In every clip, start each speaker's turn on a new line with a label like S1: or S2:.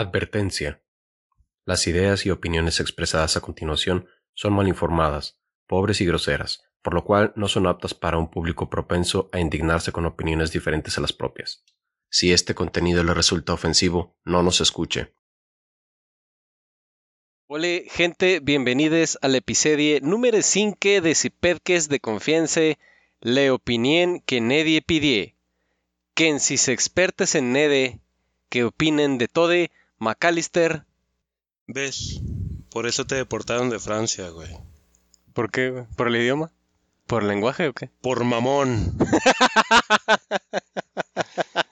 S1: Advertencia. Las ideas y opiniones expresadas a continuación son mal informadas, pobres y groseras, por lo cual no son aptas para un público propenso a indignarse con opiniones diferentes a las propias. Si este contenido le resulta ofensivo, no nos escuche.
S2: Hola gente, bienvenidos al episodio número 5 de Cipedques de Confianza, la opinión que nadie pidió. Quien si se expertes en nede, que opinen de todo, McAllister.
S3: ¿Ves? Por eso te deportaron de Francia, güey.
S2: ¿Por qué? güey? ¿Por el idioma? ¿Por el lenguaje o qué?
S3: Por mamón.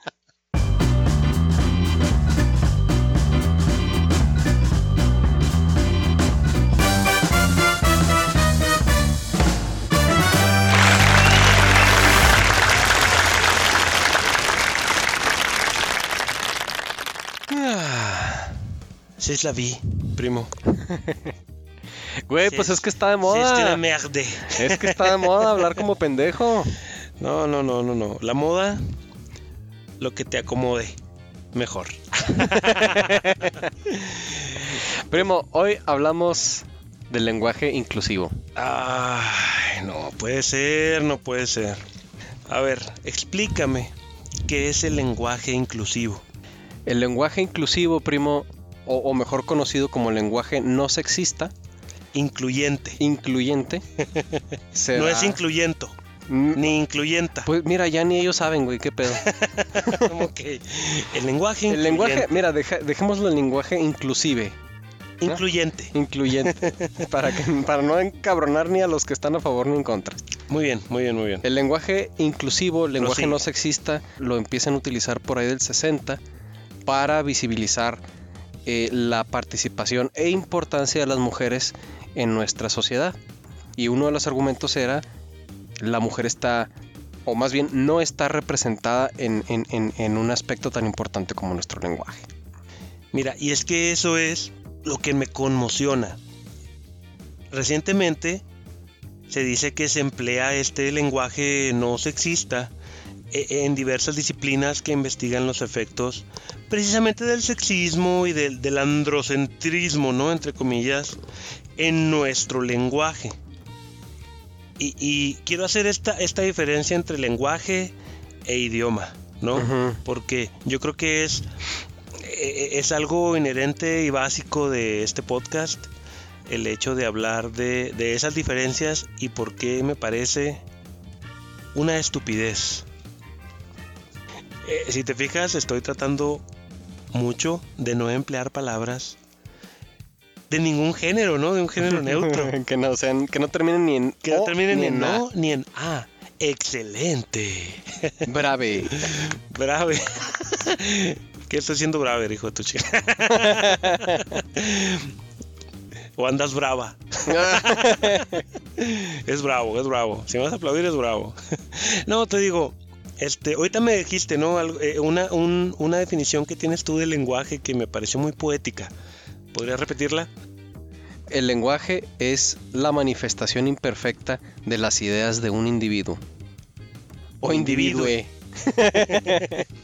S3: Sí, es la vi, primo.
S2: Güey, pues es que está de
S3: Sí, es
S2: moda.
S3: merde.
S2: Es que está de moda hablar como pendejo.
S3: No, no, no, no, no. La moda, lo que te acomode. Mejor.
S2: Primo, hoy hablamos del lenguaje inclusivo.
S3: Ay, no puede ser, no puede ser. A ver, explícame qué es el lenguaje inclusivo.
S2: El lenguaje inclusivo, primo, o, o mejor conocido como lenguaje no sexista,
S3: Incluyente.
S2: incluyente,
S3: No es incluyento,
S2: Mm,
S3: ni incluyenta.
S2: Pues mira, ya ni ellos saben, güey, qué pedo.
S3: Como que el lenguaje
S2: El lenguaje,
S3: incluyente.
S2: mira, deja- dejémoslo en lenguaje inclusive,
S3: Incluyente.
S2: incluyente, para, que, para no encabronar ni a los que están a favor ni en contra.
S3: Muy bien, muy bien, muy bien.
S2: El lenguaje inclusivo, el lenguaje
S3: Prosigue.
S2: no sexista, lo empiezan a utilizar por ahí del 60 para visibilizar eh, la participación e importancia de las mujeres en nuestra sociedad. Y uno de los argumentos era, la mujer está, o más bien no está representada en, en- en- un aspecto tan importante como nuestro lenguaje.
S3: Mira, y es que eso es lo que me conmociona. Recientemente se dice que se emplea este lenguaje no sexista en diversas disciplinas que investigan los efectos precisamente del sexismo y del, del androcentrismo, ¿no? Entre comillas, en nuestro lenguaje. Y, y quiero hacer esta, esta diferencia entre lenguaje e idioma, ¿no? Porque yo creo que es, eh, es algo inherente y básico de este podcast, el hecho de hablar de, de esas diferencias y por qué me parece una estupidez. Eh, si te fijas, estoy tratando mucho de no emplear palabras de ningún género, ¿no? De un género neutro.
S2: que, no sean, que no terminen ni en
S3: Que no
S2: O
S3: termine ni en
S2: A.
S3: no ni en A. Excelente.
S2: Brave.
S3: Brave. ¿Qué estoy siendo brave, hijo de tu chica? o andas brava. es bravo, es bravo. Si me vas a aplaudir, es bravo. no, te digo, este, ahorita me dijiste, ¿no? Algo- eh, una, un- una definición que tienes tú del lenguaje que me pareció muy poética. ¿Podrías repetirla?
S2: El lenguaje es la manifestación imperfecta de las ideas de un individuo. O
S3: Individuo.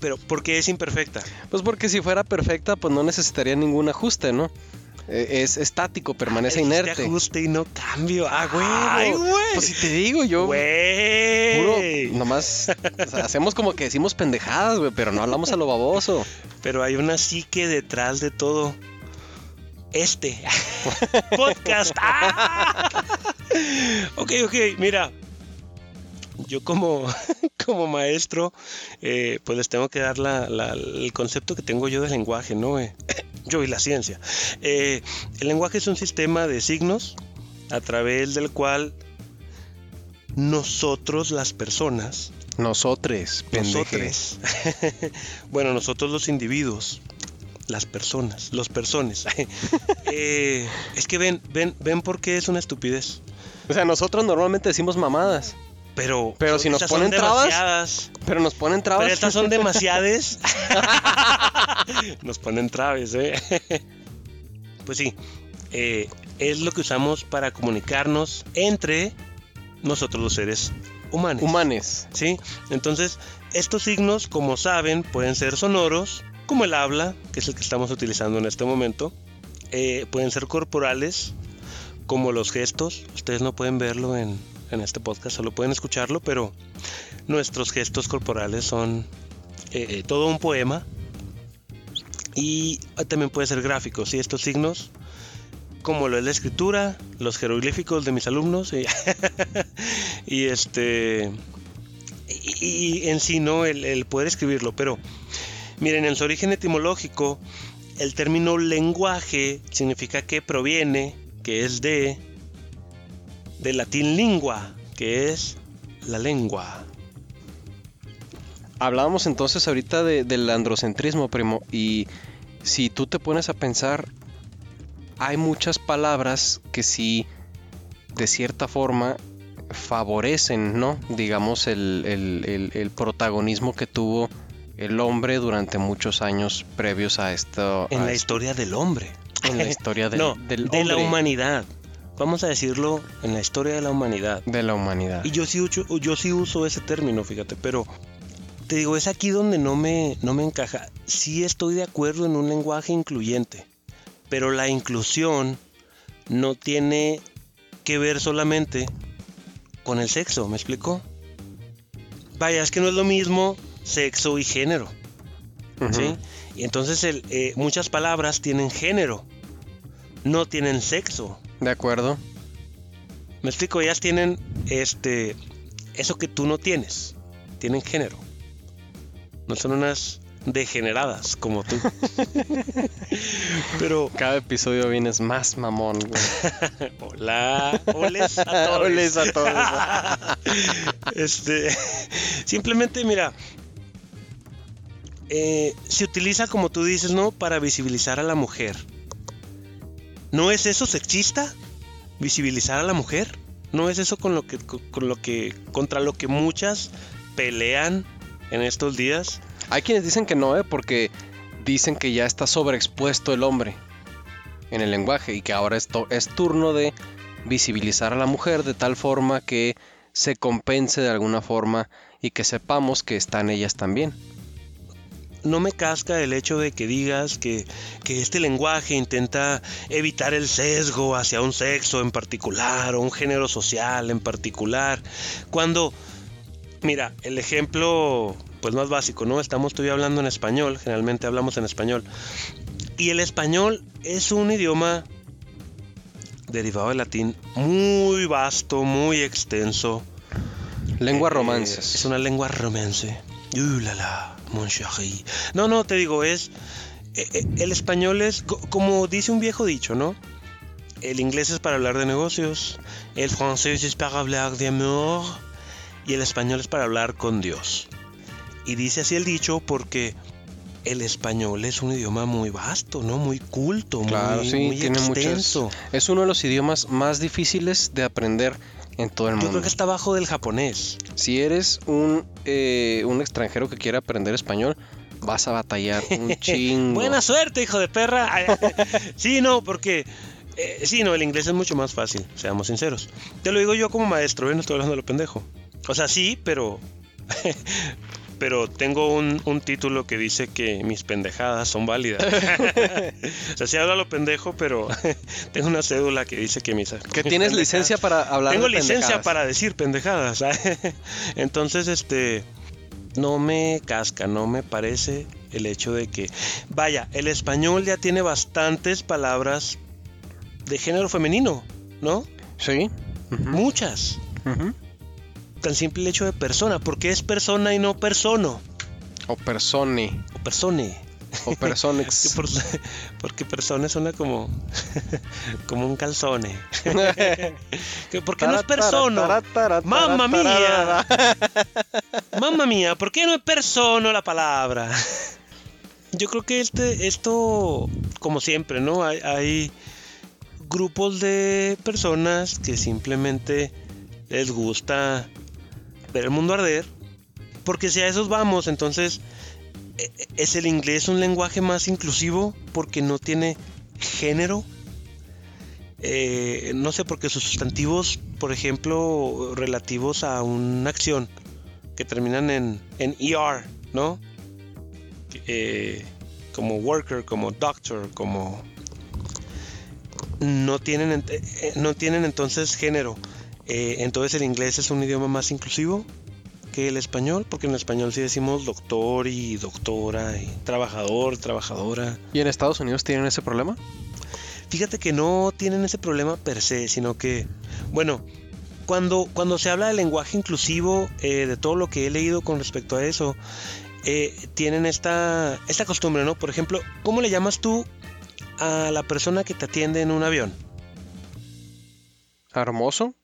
S3: Pero, ¿por qué es imperfecta?
S2: Pues porque si fuera perfecta, pues no necesitaría ningún ajuste, ¿no? Eh, Es estático, permanece
S3: Dijiste
S2: inerte.
S3: ajuste y no cambio. ¡Ah,
S2: Ay,
S3: güey! güey!
S2: Pues si te digo, yo
S3: ¡Güey!
S2: puro, nomás o sea, hacemos como que decimos pendejadas, güey, pero no hablamos a lo baboso.
S3: Pero hay una psique detrás de todo. Este podcast. ¡Ah! Ok, ok, mira. Yo como, como maestro, eh, pues les tengo que dar la- la- el concepto que tengo yo del lenguaje, ¿no? Eh, yo y la ciencia. Eh, el lenguaje es un sistema de signos a través del cual nosotros, las personas,
S2: Nosotros, pendeje.
S3: nosotros. bueno, nosotros los individuos, las personas, los personas. Eh, es que ven, ven, ven por qué es una estupidez.
S2: O sea, nosotros normalmente decimos mamadas,
S3: Pero,
S2: Pero si nos ponen trabas,
S3: demasiadas.
S2: pero nos ponen trabas.
S3: Pero estas son demasiadas. nos ponen traves, ¿eh? pues sí, eh, es lo que usamos para comunicarnos entre nosotros los seres humanos.
S2: Humanes.
S3: ¿sí? Entonces, estos signos, como saben, pueden ser sonoros como el habla, que es el que estamos utilizando en este momento. Eh, pueden ser corporales, como los gestos. Ustedes no pueden verlo en, en este podcast, solo pueden escucharlo, pero nuestros gestos corporales son eh, todo un poema. Y también puede ser gráficos, y estos signos, como lo es la escritura, los jeroglíficos de mis alumnos, y, este, y, en sí, ¿no? El, el poder escribirlo, pero miren, en su origen etimológico, el término lenguaje significa que proviene, que es de, del latín lingua, que es la lengua.
S2: Hablábamos entonces ahorita del androcentrismo, primo, y si tú te pones a pensar, hay muchas palabras que sí, de cierta forma, favorecen, ¿no? Digamos, el, protagonismo que tuvo el hombre durante muchos años previos a esto.
S3: En la historia del hombre.
S2: En la historia del,
S3: de la humanidad. Vamos a decirlo en la historia de la humanidad.
S2: De la humanidad.
S3: Y yo sí, yo sí uso ese término, fíjate, pero te digo, es aquí donde no me, no me encaja. Sí estoy de acuerdo en un lenguaje incluyente, pero la inclusión no tiene que ver solamente con el sexo, ¿me explico? Vaya, es que no es lo mismo sexo y género. ¿Sí? Y entonces eh, muchas palabras tienen género, no tienen sexo.
S2: De acuerdo.
S3: Me explico, ellas tienen este eso que tú no tienes. Tienen género. No son unas degeneradas como tú.
S2: Pero cada episodio vienes más mamón.
S3: Hola, oles a todos.
S2: Oles a todos.
S3: este, simplemente mira, eh, se utiliza como tú dices, ¿no? Para visibilizar a la mujer. ¿No es eso sexista? Visibilizar a la mujer. ¿No es eso con lo que, con lo que contra lo que muchas pelean en estos días.
S2: Hay quienes dicen que no, ¿eh? porque dicen que ya está sobreexpuesto el hombre en el lenguaje y que ahora esto es turno de visibilizar a la mujer de tal forma que se compense de alguna forma y que sepamos que están ellas también.
S3: No me casca el hecho de que digas que, que este lenguaje intenta evitar el sesgo hacia un sexo en particular o un género social en particular, cuando Mira, el ejemplo pues más básico, ¿no? Estamos todavía hablando en español, generalmente hablamos en español. Y el español es un idioma derivado del latín muy vasto, muy extenso.
S2: Lengua eh, romances.
S3: Es una lengua romance. Uh, la, la, mon chéri. No, no, te digo, es. Eh, eh, el español es, como dice un viejo dicho, ¿no? El inglés es para hablar de negocios. El francés es para hablar de amor y el español es para hablar con Dios. Y dice así el dicho porque el español es un idioma muy vasto, ¿no? Muy culto, muy, extenso.
S2: es uno de los idiomas más difíciles de aprender en todo el mundo.
S3: Yo creo que está abajo del japonés.
S2: Si eres un, eh, un extranjero que quiere aprender español, vas a batallar un chingo.
S3: Buena suerte, hijo de perra. sí, no, porque... Eh, sí, no, el inglés es mucho más fácil, seamos sinceros. Te lo digo yo como maestro, ¿eh? no estoy hablando de lo pendejo. O sea, sí, pero. pero tengo un, título que dice que mis pendejadas son válidas. o sea, sí hablo lo pendejo, pero tengo una cédula que dice que mis.
S2: Que tienes licencia para hablar
S3: Tengo licencia para decir pendejadas. Entonces, este. No me casca, no me parece el hecho de que. Vaya, el español ya tiene bastantes palabras de género femenino, ¿no?
S2: Sí.
S3: Muchas tan simple hecho de persona, porque es persona y no persono.
S2: O persone.
S3: O persone.
S2: O personex.
S3: porque persona suena como como un calzone. ¿Por qué no es persona? Mamma mía. Mamma mía, ¿por qué no es persona la palabra? Yo creo que este esto como siempre, ¿no? Hay, hay grupos de personas que simplemente les gusta el mundo arder. Porque si a esos vamos, entonces e, e, es el inglés un lenguaje más inclusivo porque no tiene género. Eh, no sé, porque sus sustantivos, por ejemplo, relativos a una acción que terminan en, en ER, ¿no? Eh, como worker, como doctor, como no tienen eh, no tienen entonces género. Eh, entonces el inglés es un idioma más inclusivo que el español, porque en español sí decimos doctor y doctora y trabajador, trabajadora.
S2: ¿Y en Estados Unidos tienen ese problema?
S3: Fíjate que no tienen ese problema per se, sino que, bueno, cuando, cuando se habla de lenguaje inclusivo, eh, de todo lo que he leído con respecto a eso, eh, tienen esta, esta costumbre, ¿no? Por ejemplo, ¿cómo le llamas tú a la persona que te atiende en un avión?
S2: ¿Hermoso?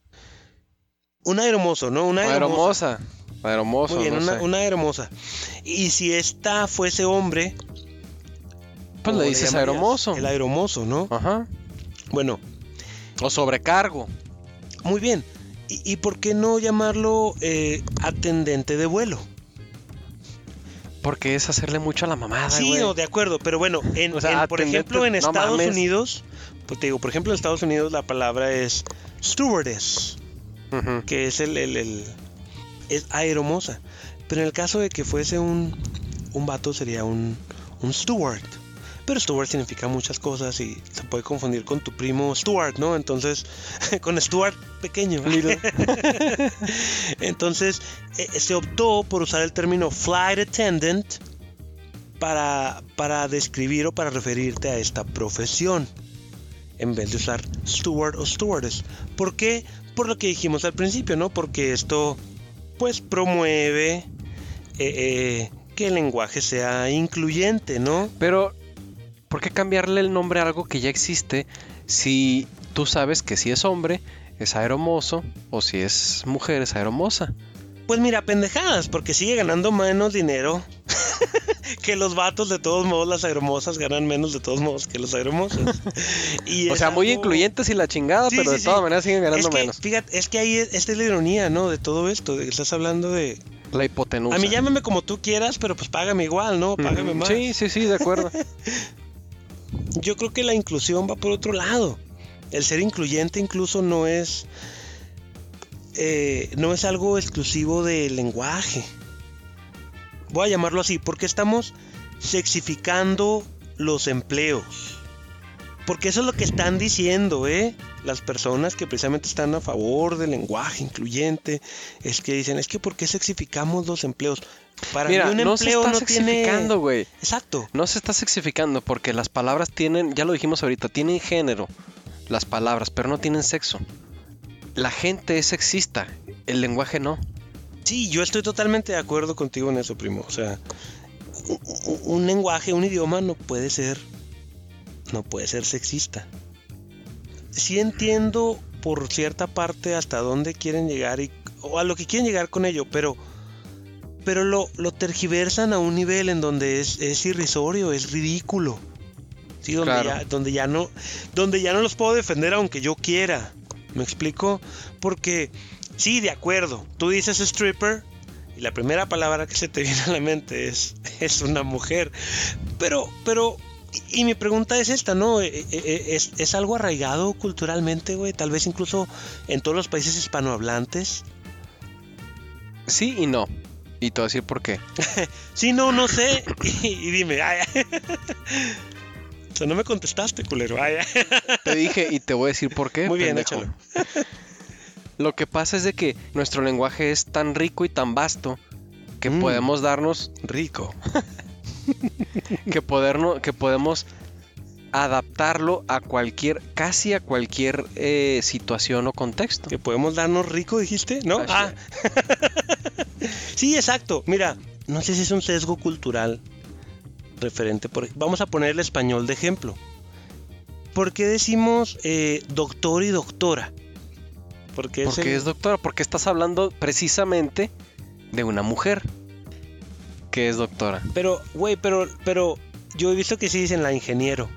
S3: Un aeromozo, ¿no? Una.
S2: Aeromosa. Aeromoso,
S3: Muy bien,
S2: no
S3: una, una aeromoza. Y si esta fuese hombre...
S2: Pues
S3: ¿cómo
S2: le dices aeromozo.
S3: El aeromozo, ¿no?
S2: Ajá.
S3: Bueno,
S2: O sobrecargo.
S3: muy bien. ¿Y, y por qué no llamarlo eh, atendente de vuelo?
S2: Porque es hacerle mucho a la mamada,
S3: Sí, no, de acuerdo, pero bueno, en,
S2: O sea,
S3: en, por ejemplo en Estados. Unidos, pues te digo, por ejemplo en Estados Unidos la palabra es stewardess, Que es el, el- el- es aeromoza, pero en el caso de que fuese un, un vato sería un, un steward, pero steward significa muchas cosas y se puede confundir con tu primo Stuart, ¿no? Entonces, con Stuart pequeño. Entonces, eh, se optó por usar el término flight attendant para, para describir o para referirte a esta profesión, en vez de usar steward o stewardess. ¿Por qué? Por lo que dijimos al principio, ¿no? Porque esto, pues, promueve eh, eh, que el lenguaje sea incluyente, ¿no?
S2: Pero, ¿por qué cambiarle el nombre a algo que ya existe si tú sabes que si es hombre es aeromoso o si es mujer es aeromosa?
S3: Pues mira, pendejadas, porque sigue ganando menos dinero que los vatos. De todos modos, las aeromosas ganan menos de todos modos que los aeromosos. Y
S2: O sea, muy incluyentes y la chingada,
S3: Sí,
S2: pero
S3: sí,
S2: de todas maneras siguen ganando
S3: es que,
S2: menos.
S3: Fíjate, es que ahí es- esta es la ironía, ¿no? De todo esto. De que estás hablando de.
S2: La hipotenusa.
S3: A mí llámame como tú quieras, pero pues págame igual, ¿no? Págame más.
S2: Sí, sí, sí, de acuerdo.
S3: Yo creo que la inclusión va por otro lado. El ser incluyente incluso no es. Eh, no es algo exclusivo del lenguaje. Voy a llamarlo así, porque estamos sexificando los empleos. Porque eso es lo que están diciendo, ¿eh? Las personas que precisamente están a favor del lenguaje incluyente, es que dicen, es que ¿por qué sexificamos los empleos? Para
S2: Mira,
S3: mí un
S2: no se
S3: empleo
S2: está
S3: no tiene...
S2: sexificando, güey.
S3: Exacto.
S2: No se está sexificando porque las palabras tienen, ya lo dijimos ahorita, tienen género, las palabras, pero no tienen sexo. La gente es sexista, el lenguaje no.
S3: Sí, yo estoy totalmente de acuerdo contigo en eso, primo. O sea, un, lenguaje, un idioma no puede ser, no puede ser sexista. Sí entiendo por cierta parte hasta dónde quieren llegar y, o a lo que quieren llegar con ello, pero, pero lo, lo tergiversan a un nivel en donde es, es irrisorio, es ridículo. Sí, donde,
S2: Claro.
S3: ya, donde ya no, donde ya no los puedo defender aunque yo quiera. ¿Me explico? Porque Sí, de acuerdo. Tú dices stripper y la primera palabra que se te viene a la mente es, es una mujer. Pero, pero, y, mi pregunta es esta, ¿no? Eh, eh, eh, ¿Es, es algo arraigado culturalmente, güey? Tal vez incluso en todos los países hispanohablantes.
S2: Sí y no. Y te voy a decir por qué.
S3: Sí, no, no sé. Y, y dime, no me contestaste, culero. Ay,
S2: Te dije y te voy a decir por qué.
S3: Muy bien,
S2: pendejo.
S3: échalo.
S2: Lo que pasa es de que nuestro lenguaje es tan rico y tan vasto que
S3: Mm.
S2: podemos darnos,
S3: Rico.
S2: que, que podemos adaptarlo a cualquier, casi a cualquier eh, situación o contexto.
S3: Que podemos darnos rico, dijiste, ¿no? Ah. Sí, exacto. Mira, no sé si es un sesgo cultural referente. Por, vamos a poner el español de ejemplo. ¿Por qué decimos eh, doctor y doctora? Porque es, el-
S2: es doctora, porque estás hablando precisamente de una mujer que es doctora.
S3: Pero, güey, pero, pero yo he visto que sí dicen la ingeniero.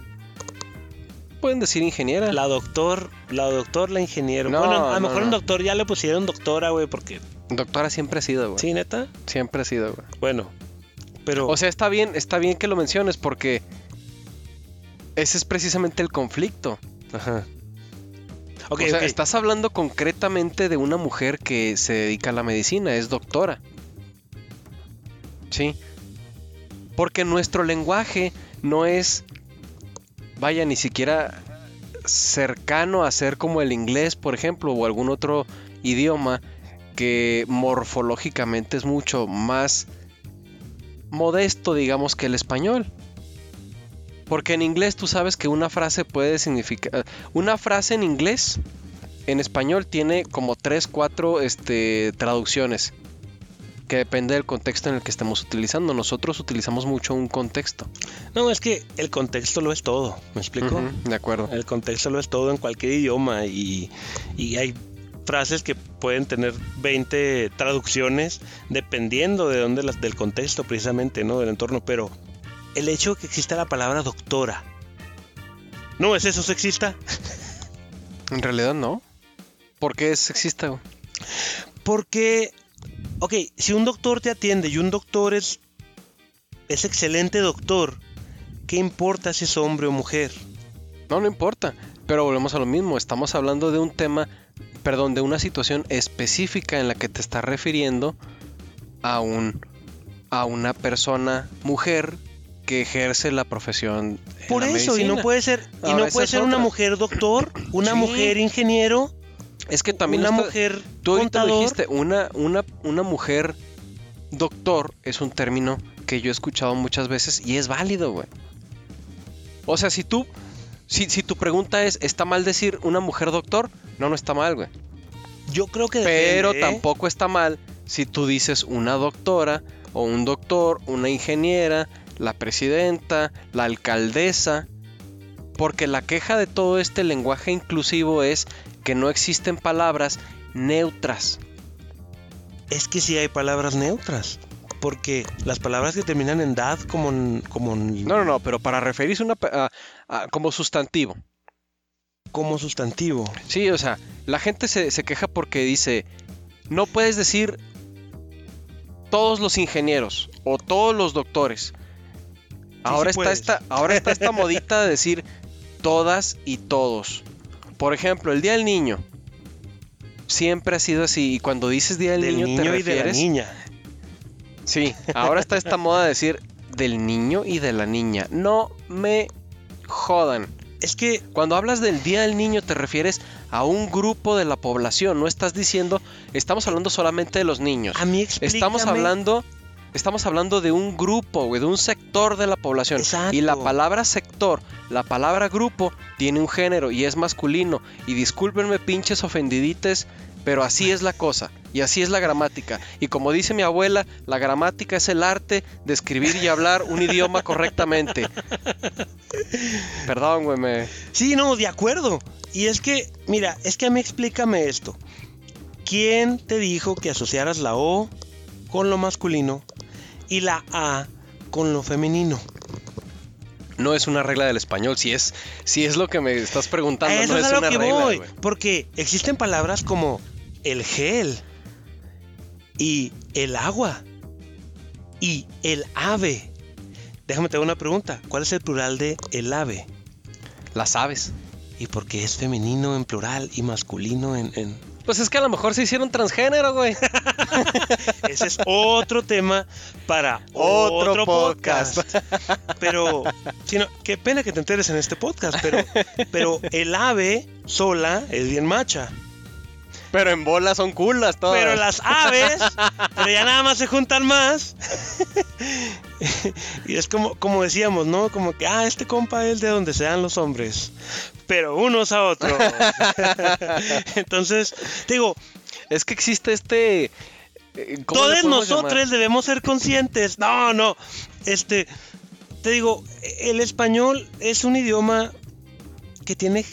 S2: Pueden decir ingeniera.
S3: La doctor, la doctor, la ingeniero.
S2: No,
S3: bueno, a lo
S2: no,
S3: mejor
S2: no.
S3: un doctor ya le pusieron doctora, güey, porque...
S2: Doctora siempre ha sido, güey.
S3: Sí, neta.
S2: Siempre ha sido, güey.
S3: Bueno, pero...
S2: O sea, está bien, está bien que lo menciones porque ese es precisamente el conflicto.
S3: Ajá.
S2: O sea, estás hablando concretamente de una mujer que se dedica a la medicina, es doctora. Sí. Porque nuestro lenguaje no es, vaya, ni siquiera cercano a ser como el inglés, por ejemplo, o algún otro idioma que morfológicamente es mucho más modesto, digamos, que el español. Porque en inglés tú sabes que una frase puede significar... Una frase en inglés, en español, tiene como 3, 4 este, traducciones. Que depende del contexto en el que estemos utilizando. Nosotros utilizamos mucho un contexto.
S3: No, es que el contexto lo es todo, ¿me explico?
S2: De acuerdo.
S3: El contexto lo es todo en cualquier idioma y, y hay frases que pueden tener 20 traducciones dependiendo de dónde las, del contexto precisamente, ¿no? Del entorno, pero el hecho de que exista la palabra doctora. ¿No es eso sexista?
S2: En realidad no. ¿Por qué es sexista? güey?
S3: Porque, ok, si un doctor te atiende y un doctor es, es excelente doctor, ¿qué importa si es hombre o mujer?
S2: No, no importa. Pero volvemos a lo mismo. Estamos hablando de un tema, perdón, de una situación específica en la que te estás refiriendo a un a una persona mujer que ejerce la profesión. en
S3: Por
S2: la
S3: eso, y no puede ser, y
S2: Ahora,
S3: no puede ser una mujer doctor, una
S2: Sí.
S3: mujer ingeniero,
S2: Es que también
S3: una
S2: está-
S3: mujer
S2: Tú lo
S3: contador.
S2: dijiste, una, una, una mujer doctor es un término que yo he escuchado muchas veces y es válido, güey. O sea, si tú, si, si tu pregunta es, ¿está mal decir una mujer doctor? No, no está mal, güey.
S3: Yo creo que
S2: Pero
S3: depende, ¿eh?
S2: tampoco está mal si tú dices una doctora o un doctor, una ingeniera, la presidenta, la alcaldesa. Porque la queja de todo este lenguaje inclusivo es que no existen palabras neutras.
S3: Es que sí hay palabras neutras. Porque las palabras que terminan en dad como, en- como, en-
S2: No, no, no, pero para referirse una, a- a- como sustantivo.
S3: como sustantivo.
S2: Sí, o sea, la gente se, se queja porque dice, no puedes decir todos los ingenieros o todos los doctores. Ahora,
S3: sí
S2: está esta, ahora está esta modita de decir todas y todos. Por ejemplo, el Día del Niño. Siempre ha sido así. Y cuando dices Día del,
S3: Del
S2: Niño,
S3: niño
S2: te
S3: y de la
S2: refieres.
S3: niña.
S2: Sí, ahora está esta moda de decir del niño y de la niña. No me jodan.
S3: Es que
S2: Cuando hablas del Día del Niño te refieres a un grupo de la población, no estás diciendo, estamos hablando solamente de los niños.
S3: a mí explícame.
S2: Estamos hablando estamos hablando de un grupo, güey, de un sector de la población.
S3: Exacto.
S2: Y la palabra sector, la palabra grupo tiene un género y es masculino. Y discúlpenme pinches ofendidites, pero así es la cosa. Y así es la gramática. Y como dice mi abuela, la gramática es el arte de escribir y hablar un idioma correctamente. Perdón, güey, me...
S3: Sí, no, de acuerdo. Y es que, mira, es que a mí explícame esto. ¿Quién te dijo que asociaras la O con lo masculino y la A con lo femenino?
S2: No es una regla del español, si es, si es lo que me estás preguntando,
S3: eso
S2: no
S3: es
S2: es
S3: a lo
S2: una
S3: que
S2: regla,
S3: voy. Porque existen palabras como el gel y el agua y el ave. Déjame te hago una pregunta. ¿Cuál es el plural de el ave?
S2: Las aves.
S3: ¿Y por qué es femenino en plural y masculino en...? en-
S2: Pues es que a lo mejor se hicieron transgénero, güey.
S3: Ese es otro tema para
S2: Otro
S3: otro,
S2: podcast.
S3: podcast. Pero, qué pena que te enteres en este podcast, pero, pero el ave sola es bien macha.
S2: Pero en bolas son culas todas.
S3: Pero las aves, pero ya nada más se juntan más. y es como, como decíamos, ¿no? Como que, ah, este compa es de donde sean los hombres. Pero unos a otros. Entonces, te digo,
S2: Es que existe este... eh, ¿cómo le
S3: todos nosotros
S2: llamar?
S3: debemos ser conscientes. No, no. Este, te digo, el español es un idioma que tiene,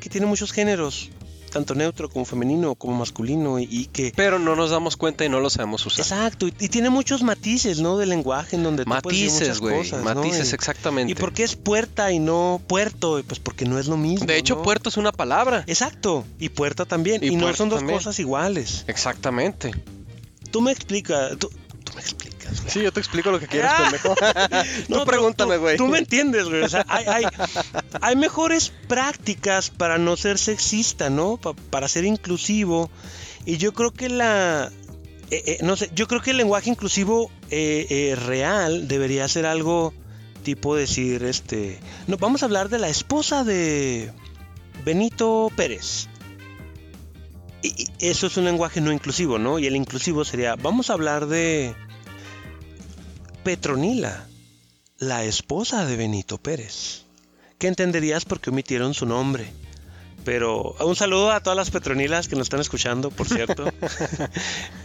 S3: que tiene muchos géneros, tanto neutro como femenino como masculino y, que
S2: Pero no nos damos cuenta y no lo sabemos usar.
S3: Exacto, y, y tiene muchos matices, ¿no? De lenguaje en donde
S2: Matices, güey.
S3: ¿no?
S2: Matices,
S3: Y-
S2: exactamente.
S3: ¿Y por qué es puerta y no puerto? Pues porque no es lo mismo.
S2: De hecho,
S3: ¿no?
S2: puerto es una palabra.
S3: Exacto, y puerta también.
S2: Y
S3: Y, no son dos
S2: también.
S3: cosas iguales.
S2: Exactamente.
S3: Tú me explicas, tú, tú me explicas. güey.
S2: Sí, yo te explico lo que quieres,
S3: Ah.
S2: pendejo.
S3: No,
S2: pregúntame,
S3: tú-
S2: güey.
S3: Tú, me entiendes, güey. O sea, hay, hay, hay mejores prácticas para no ser sexista, ¿no? Pa- para ser inclusivo. Y yo creo que la... eh, eh, no sé, yo creo que el lenguaje inclusivo eh, real debería ser algo tipo decir, este, no, vamos a hablar de la esposa de Benito Pérez. Y, eso es un lenguaje no inclusivo, ¿no? Y el inclusivo sería, vamos a hablar de Petronila, la esposa de Benito Pérez. ¿Qué entenderías porque omitieron su nombre? Pero un saludo a todas las petronilas que nos están escuchando, por cierto.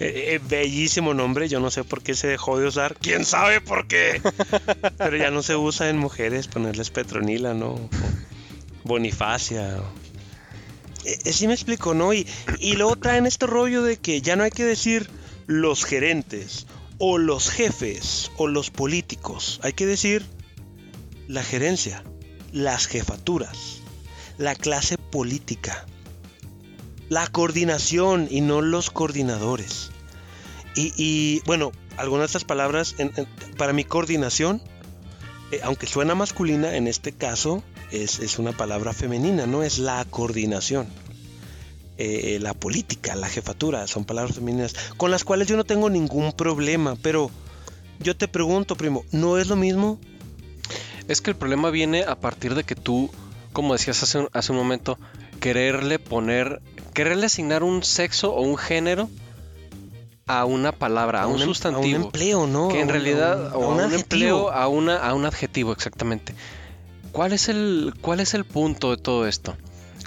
S3: Eh, eh, bellísimo nombre, yo no sé por qué se dejó de usar. ¿Quién sabe por qué? Pero ya no se usa en mujeres ponerles petronila, ¿no? O Bonifacia. Eh, sí me explico, ¿no? Y, y luego traen este rollo de que ya no hay que decir los gerentes o los jefes o los políticos. Hay que decir la gerencia, las jefaturas, la clase política, la coordinación y no los coordinadores. Y, y, bueno, algunas de estas palabras, para mi coordinación, eh, aunque suena masculina, en este caso es, es una palabra femenina, no es la coordinación. Eh, la política, la jefatura, son palabras femeninas con las cuales yo no tengo ningún problema, pero yo te pregunto, primo, ¿no es lo mismo?
S2: Es que el problema viene a partir de que tú, como decías hace un, hace un momento, quererle poner, quererle asignar un sexo o un género a una palabra, a un,
S3: em- A
S2: sustantivo.
S3: un empleo, ¿no?
S2: que en
S3: A un-
S2: realidad,
S3: a
S2: o
S3: un
S2: a un empleo, a, una, a un adjetivo, exactamente. ¿Cuál es el, cuál es el punto de todo esto?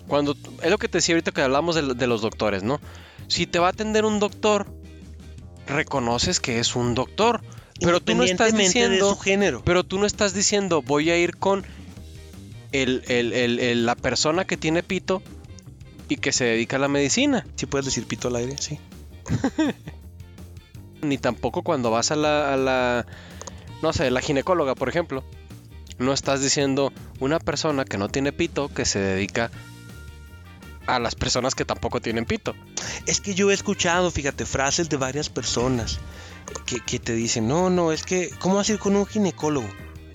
S2: Cuando, es lo que te decía ahorita que hablamos de, de los doctores, ¿no? Si te va a atender un doctor, reconoces que es un doctor, pero tú no estás diciendo,
S3: su género.
S2: pero tú no estás diciendo, voy a ir con el, el- el- la persona que tiene pito y que se dedica a la medicina.
S3: Si puedes decir pito al aire, sí.
S2: Ni tampoco cuando vas a la, a la, no sé, la ginecóloga, por ejemplo. No estás diciendo una persona que no tiene pito que se dedica a las personas que tampoco tienen pito.
S3: Es que yo he escuchado, fíjate, frases de varias personas que, que te dicen, no, no, es que, ¿cómo vas a ir con un ginecólogo?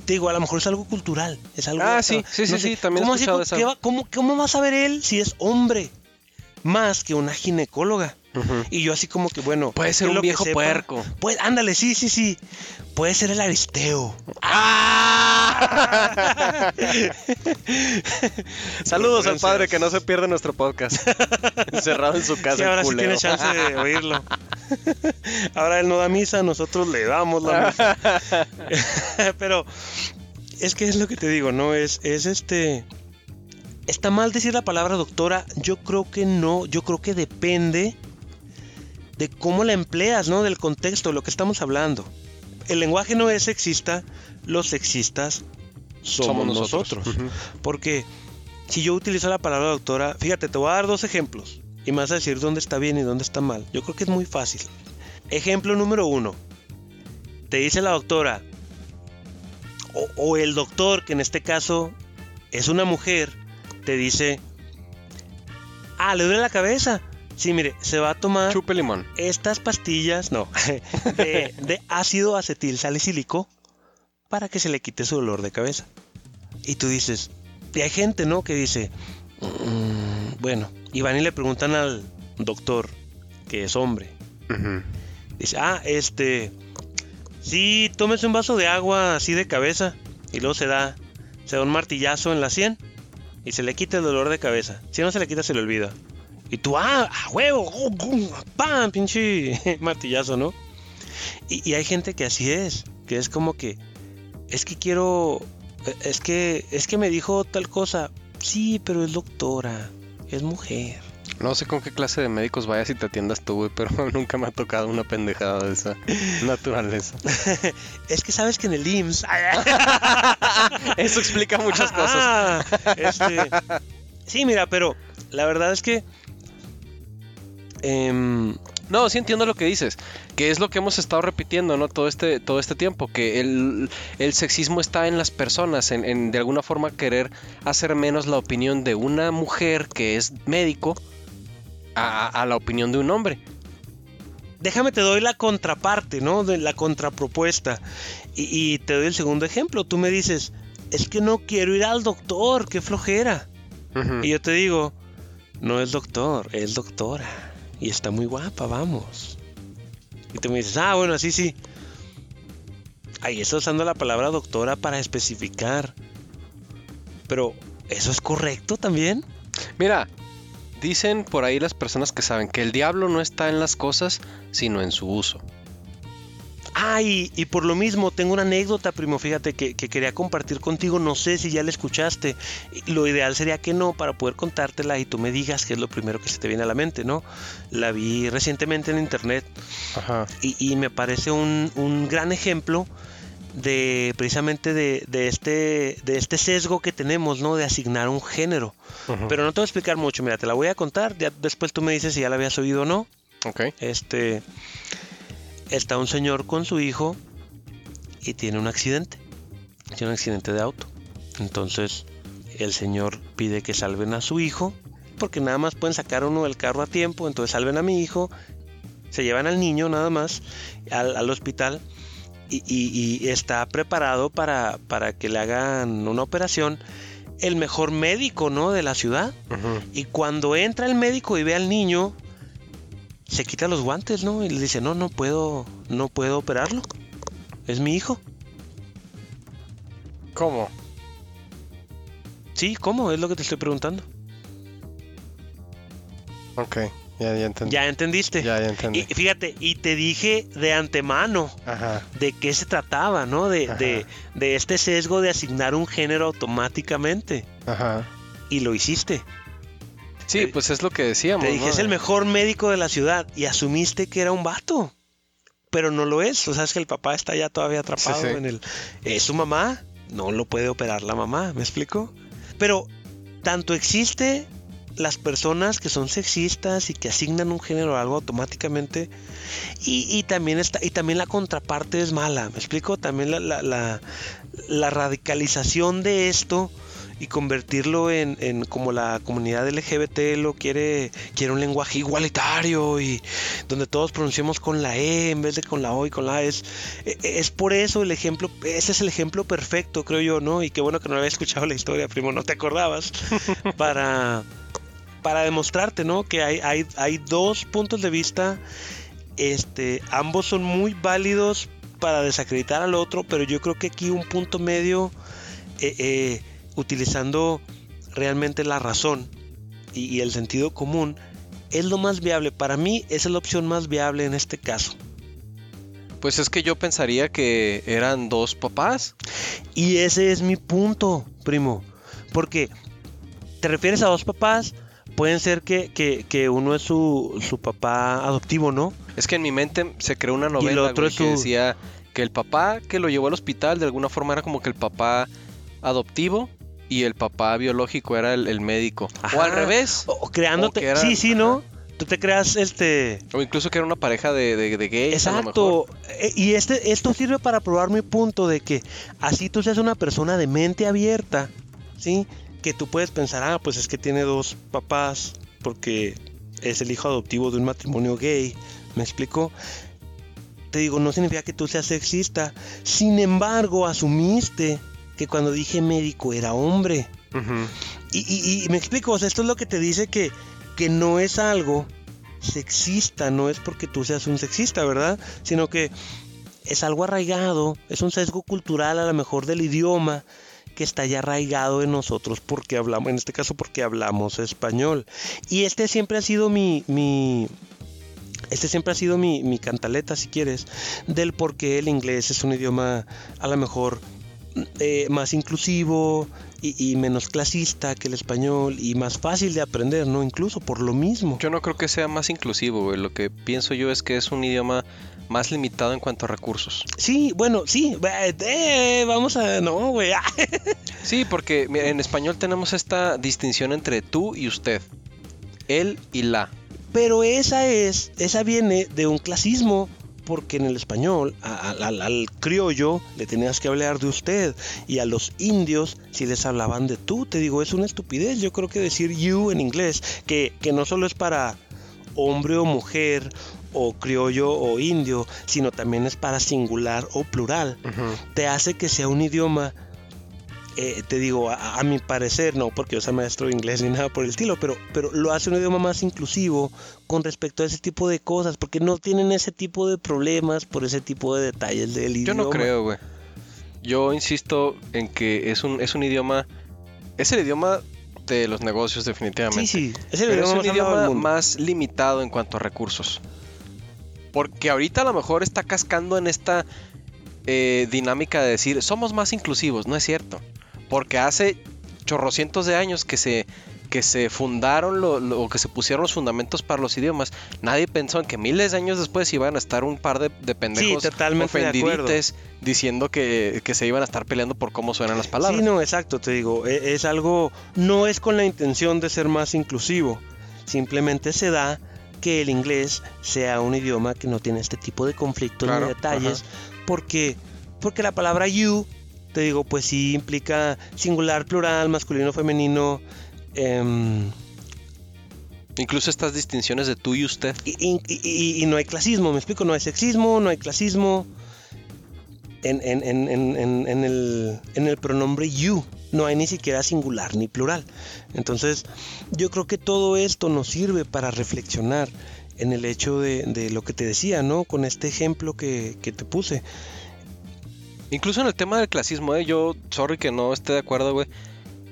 S3: Te digo, a lo mejor es algo cultural, es algo...
S2: Ah, sí, sí, sí, sí, también he
S3: ¿cómo, vas a ir
S2: escuchado esa.
S3: cómo- cómo va a saber él si es hombre? Más que una ginecóloga. Y yo así como que, bueno...
S2: Puede ser un viejo puerco.
S3: Pues, ándale, sí, sí, sí. Puede ser el aristeo.
S2: ¡Ah! Saludos al padre que no se pierde nuestro podcast. Encerrado en su casa.
S3: Sí,
S2: el
S3: ahora sí tiene chance de oírlo. Ahora él no da misa, nosotros le damos la misa. Pero es que es lo que te digo, ¿no? Es, es este. ¿Está mal decir la palabra doctora? Yo creo que no. Yo creo que depende de cómo la empleas, ¿no? Del contexto, de lo que estamos hablando. El lenguaje no es sexista, los sexistas somos, nosotros. Porque si yo utilizo la palabra doctora, fíjate, te voy a dar dos ejemplos y me vas a decir dónde está bien y dónde está mal. Yo creo que es muy fácil. Ejemplo número uno. Te dice la doctora, o, o el doctor, que en este caso es una mujer, te dice, ah, le duele la cabeza. Sí, mire, se va a tomar
S2: Chupe limón.
S3: estas pastillas, no, de, de ácido acetil salicílico para que se le quite su dolor de cabeza. Y tú dices, y hay gente, ¿no? Que dice, "Mm, bueno, y van y le preguntan al doctor, que es hombre, dice, ah, este, sí, tómese un vaso de agua así de cabeza, y luego se da, se da un martillazo en la sien, y se le quita el dolor de cabeza. Si no se le quita, se le olvida. Y tú, ah, a huevo, ¡oh. ¡pam! Pinche martillazo, ¿no? Y, y hay gente que así es, que es como que, es que quiero, es que, es que me dijo tal cosa. Sí, pero es doctora, es mujer.
S2: No sé con qué clase de médicos vayas y te atiendas tú, güey, pero nunca me ha tocado una pendejada de esa naturaleza.
S3: Es que sabes que en el IMSS...
S2: Eso explica muchas cosas.
S3: Este, sí, mira, pero la verdad es que... em,
S2: No, sí entiendo lo que dices, que es lo que hemos estado repitiendo, ¿no? Todo este, todo este tiempo, que el, el sexismo está en las personas, en, en de alguna forma querer hacer menos la opinión de una mujer que es médico a, a la opinión de un hombre.
S3: déjame te doy la contraparte, ¿no? De la contrapropuesta. Y, y te doy el segundo ejemplo. Tú me dices, es que no quiero ir al doctor, qué flojera. Y yo te digo, no es doctor, es doctora. Y está muy guapa, vamos. Y tú me dices, ah, bueno, así sí. Ahí está usando la palabra doctora para especificar. Pero, ¿eso es correcto también?
S2: Mira, dicen por ahí las personas que saben que el diablo no está en las cosas, sino en su uso.
S3: Ah, y, y por lo mismo, tengo una anécdota, primo, fíjate, que, que quería compartir contigo. No sé si ya la escuchaste. Lo ideal sería que no, para poder contártela y tú me digas qué es lo primero que se te viene a la mente, ¿no? La vi recientemente en internet
S2: Ajá.
S3: y, y me parece un, un gran ejemplo de precisamente de, de este, de este sesgo que tenemos, ¿no? De asignar un género. Pero no te voy a explicar mucho, mira, te la voy a contar, ya después tú me dices si ya la habías oído o no.
S2: Ok.
S3: Este está un señor con su hijo y tiene un accidente. Tiene un accidente de auto. Entonces, el señor pide que salven a su hijo, porque nada más pueden sacar uno del carro a tiempo, entonces salven a mi hijo, se llevan al niño nada más al, al hospital y, y- y está preparado para, para que le hagan una operación el mejor médico, ¿no? De la ciudad. Y cuando entra el médico y ve al niño, se quita los guantes, ¿no? Y le dice, no, no puedo, no puedo operarlo. Es mi hijo.
S2: ¿Cómo?
S3: Sí, ¿cómo? Es lo que te estoy preguntando.
S2: Ok, ya, ya entendí.
S3: Ya entendiste.
S2: Ya, ya
S3: Y
S2: entendí.
S3: fíjate, y te dije de antemano
S2: Ajá.
S3: de qué se trataba, ¿no? De, de, de este sesgo de asignar un género automáticamente.
S2: Ajá.
S3: Y lo hiciste.
S2: Sí, pues es lo que decíamos.
S3: Te dije,
S2: ¿no?
S3: es el mejor médico de la ciudad. Y asumiste que era un vato. Pero no lo es. O sea, es que el papá está ya todavía atrapado
S2: Sí, sí.
S3: en el. Es su mamá. No lo puede operar la mamá. ¿Me explico? Pero tanto existe las personas que son sexistas y que asignan un género a algo automáticamente. Y, y también está, y también la contraparte es mala. ¿Me explico? También la, la, la- la radicalización de esto y convertirlo en, en como la comunidad LGBT lo quiere, quiere un lenguaje igualitario y donde todos pronunciamos con la E en vez de con la O y con la A. Es, es por eso el ejemplo, ese es el ejemplo perfecto, creo yo, ¿no? Y qué bueno que no había escuchado la historia, primo, no te acordabas, para, para demostrarte, ¿no? Que hay, hay, hay dos puntos de vista, este, ambos son muy válidos para desacreditar al otro, pero yo creo que aquí un punto medio, eh, eh, utilizando realmente la razón y, y el sentido común, es lo más viable. Para mí, esa es la opción más viable en este caso.
S2: Pues es que yo pensaría que eran dos papás.
S3: Y ese es mi punto, primo. Porque te refieres a dos papás, pueden ser que, que- que uno es su, su papá adoptivo, ¿no?
S2: Es que en mi mente se creó una novela
S3: otro
S2: güey,
S3: es
S2: que
S3: su-
S2: decía que el papá que lo llevó al hospital de alguna forma era como que el papá adoptivo y el papá biológico era el, el médico. O al revés.
S3: O, creándote.
S2: O
S3: sí, sí, ¿no? Tú te creas este.
S2: O incluso que era una pareja de, de, de gays.
S3: Exacto. Eh, Y este, esto sirve para probar mi punto de que así tú seas una persona de mente abierta, ¿sí? Que tú puedes pensar, ah, pues es que tiene dos papás porque es el hijo adoptivo de un matrimonio gay. ¿Me explico? Te digo, no significa que tú seas sexista. Sin embargo, asumiste que cuando dije médico era hombre. Y- y me explico, o sea, esto es lo que te dice que, que no es algo sexista, no es porque tú seas un sexista, ¿verdad? Sino que es algo arraigado, es un sesgo cultural a lo mejor del idioma que está ya arraigado en nosotros porque hablamos, en este caso porque hablamos español. Y este siempre ha sido mi, mi este siempre ha sido mi, mi cantaleta, si quieres, del por qué el inglés es un idioma a lo mejor eh, más inclusivo y, y menos clasista que el español y más fácil de aprender, ¿no? Incluso por lo mismo.
S2: Yo no creo que sea más inclusivo, güey. Lo que pienso yo es que es un idioma más limitado en cuanto a recursos.
S3: Sí, bueno, sí, eh, vamos a... No, güey. ah.
S2: Sí, porque mira, en español tenemos esta distinción entre tú y usted. Él y la.
S3: Pero esa es, esa viene de un clasismo, porque en el español a- a- al, al criollo le tenías que hablar de usted y a los indios si les hablaban de tú. Te digo, es una estupidez. Yo creo que decir you en inglés, que, que no solo es para hombre o mujer o criollo o indio, sino también es para singular o plural, te hace que sea un idioma eh, te digo, a, a mi parecer, no porque yo sea maestro de inglés ni nada por el estilo, pero, pero lo hace un idioma más inclusivo con respecto a ese tipo de cosas, porque no tienen ese tipo de problemas por ese tipo de detalles del
S2: Yo
S3: idioma.
S2: no creo, güey. yo insisto en que es un, es un idioma. Es el idioma de los negocios, definitivamente.
S3: Sí, sí, es el
S2: Pero es
S3: idioma
S2: un idioma más limitado en cuanto a recursos. Porque ahorita a lo mejor está cascando en esta eh, dinámica de decir somos más inclusivos. No es cierto. Porque hace chorrocientos de años que se, que se fundaron lo- lo- o que se pusieron los fundamentos para los idiomas. Nadie pensó en que miles de años después iban a estar un par de, de pendejos ofendidites diciendo que, que se iban a estar peleando por cómo suenan las palabras.
S3: Sí, no, exacto, te digo, e- es algo, no es con la intención de ser más inclusivo, simplemente se da que el inglés sea un idioma que no tiene este tipo de conflictos
S2: Claro,
S3: ni detalles, porque, porque la palabra you, te digo, pues sí implica singular, plural, masculino, femenino, em,
S2: Incluso estas distinciones de tú y usted.
S3: y, y- y- y no hay clasismo, me explico, no hay sexismo, no hay clasismo. En, en- en- en- en- en el, en el pronombre you no hay ni siquiera singular ni plural. Entonces, yo creo que todo esto nos sirve para reflexionar en el hecho de, de lo que te decía, ¿no? Con este ejemplo que, que te puse.
S2: Incluso en el tema del clasismo, ¿eh? yo, sorry que no esté de acuerdo, güey.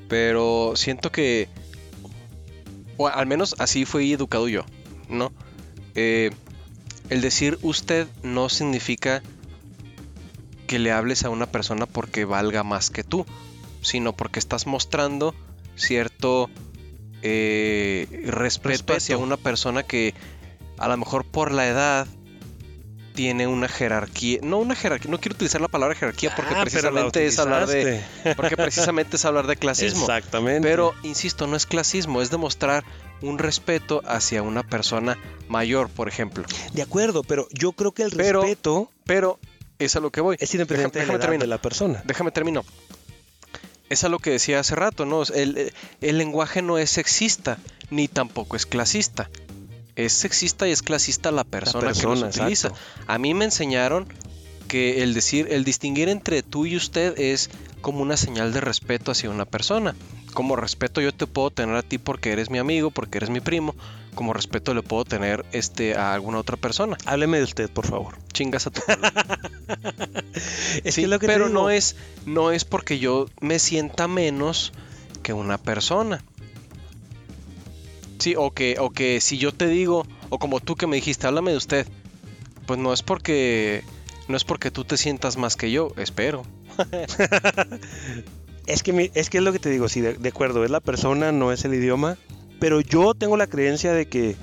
S2: Pero siento que. O al menos así fui educado yo, ¿no? Eh, el decir usted no significa que le hables a una persona porque valga más que tú, sino porque estás mostrando cierto eh, respeto,
S3: Respeto.
S2: hacia una persona que a lo mejor por la edad tiene una jerarquía, no una jerarquía, no quiero utilizar la palabra jerarquía porque
S3: Ah,
S2: precisamente es hablar de porque precisamente es hablar de clasismo.
S3: Exactamente.
S2: Pero, insisto, no es clasismo, es demostrar un respeto hacia una persona mayor, por ejemplo.
S3: de acuerdo, pero yo creo que el
S2: Pero-
S3: respeto
S2: Pero es a lo que voy.
S3: es independiente
S2: Déjame- déjame
S3: de la persona.
S2: Déjame termino. Es a lo que decía hace rato, ¿no? El, el lenguaje no es sexista, ni tampoco es clasista. Es sexista y es clasista la persona, que
S3: persona,
S2: los utiliza.
S3: exacto.
S2: A mí me enseñaron que el decir, el distinguir entre tú y usted es como una señal de respeto hacia una persona. Como respeto yo te puedo tener a ti porque eres mi amigo, porque eres mi primo. Como respeto le puedo tener este a alguna otra persona.
S3: Hábleme de usted, por favor.
S2: Chingas a tu.
S3: Es
S2: Sí,
S3: que es lo que te
S2: pero no es no es porque yo me sienta menos que una persona. Sí, o que, o que si yo te digo, o como tú que me dijiste, háblame de usted, pues no es porque no es porque tú te sientas más que yo, espero.
S3: Es que, mi- es que es lo que te digo, sí, de, acuerdo, es la persona, no es el idioma, pero yo tengo la creencia de que,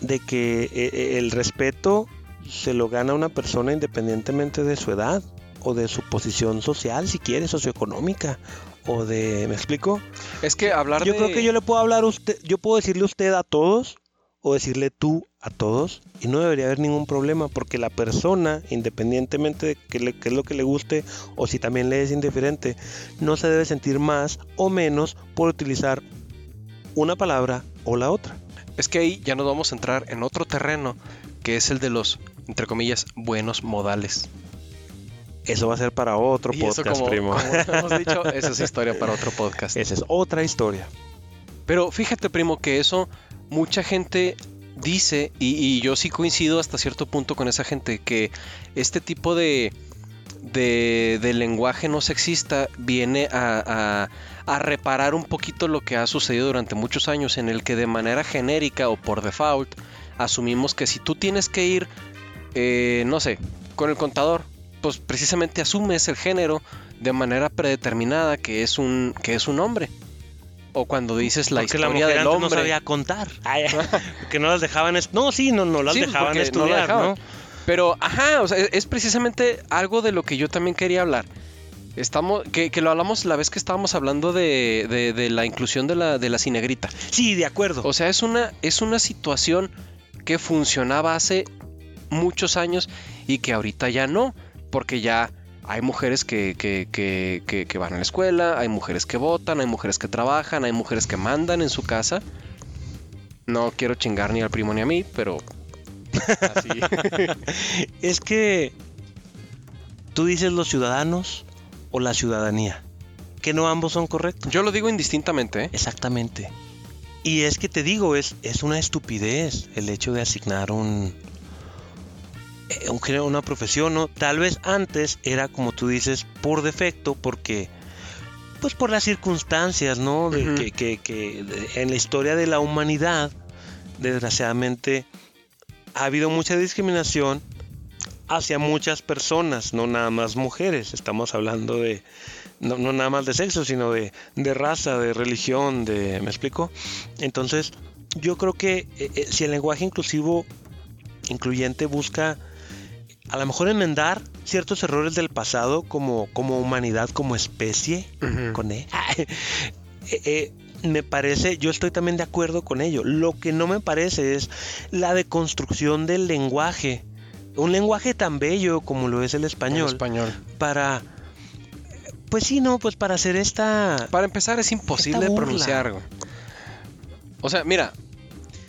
S3: de que eh, eh, el respeto se lo gana una persona independientemente de su edad o de su posición social, si quiere, socioeconómica, o de, ¿me explico?
S2: Es que hablar
S3: Yo
S2: de
S3: creo que yo le puedo hablar a usted, yo puedo decirle usted a todos o decirle tú a todos y no debería haber ningún problema porque la persona, independientemente de qué es lo que le guste o si también le es indiferente, no se debe sentir más o menos por utilizar una palabra o la otra.
S2: es que ahí ya nos vamos a entrar en otro terreno que es el de los entre comillas buenos modales.
S3: Eso va a ser para otro
S2: Y eso
S3: podcast,
S2: como,
S3: primo.
S2: como hemos dicho, esa es historia para otro podcast.
S3: Esa es otra historia.
S2: Pero fíjate, primo, que eso mucha gente dice, y, y yo sí coincido hasta cierto punto con esa gente, que este tipo de, de, de lenguaje no sexista viene a, a- a reparar un poquito lo que ha sucedido durante muchos años, en el que de manera genérica o por default asumimos que si tú tienes que ir, eh, no sé, con el contador, pues precisamente asumes el género de manera predeterminada que es un, que es un hombre. O cuando dices la
S3: Porque la
S2: historia
S3: mujer
S2: del
S3: antes
S2: hombre.
S3: no sabía contar. porque no las dejaban... No, sí, no, no las
S2: Sí,
S3: dejaban
S2: no la
S3: estudiar,
S2: dejaban.
S3: ¿no?
S2: Pero, ajá, o sea, es- es precisamente algo de lo que yo también quería hablar. Estamos, que, que lo hablamos la vez que estábamos hablando de, de- de la inclusión de la, de la cinegrita.
S3: Sí, de acuerdo.
S2: O sea, es una, es una situación que funcionaba hace muchos años y que ahorita ya no, porque ya hay mujeres que, que, que, que- que van a la escuela, hay mujeres que votan, hay mujeres que trabajan, hay mujeres que mandan en su casa. No quiero chingar ni al primo ni a mí, pero así.
S3: Es que tú dices los ciudadanos o la ciudadanía, que no ambos son correctos.
S2: Yo lo digo indistintamente, ¿eh?
S3: Exactamente. Y es que te digo, es, es una estupidez el hecho de asignar un, un género, una profesión, ¿no? Tal vez antes era como tú dices, por defecto, porque pues por las circunstancias, ¿no? De que, que- que en la historia de la humanidad, desgraciadamente, ha habido mucha discriminación hacia muchas personas, no nada más mujeres. Estamos hablando de, no, no nada más de sexo, sino de, de raza, de religión, de, ¿me explico? Entonces, yo creo que eh, eh, si el lenguaje inclusivo, incluyente, busca a lo mejor enmendar ciertos errores del pasado como, como humanidad, como especie, con E. Eh, eh, me parece, yo estoy también de acuerdo con ello. Lo que no me parece es la deconstrucción del lenguaje. Un lenguaje tan bello como lo es el español.
S2: español.
S3: Para. Pues sí, no, pues para hacer esta.
S2: Para empezar es imposible pronunciar. O sea, mira,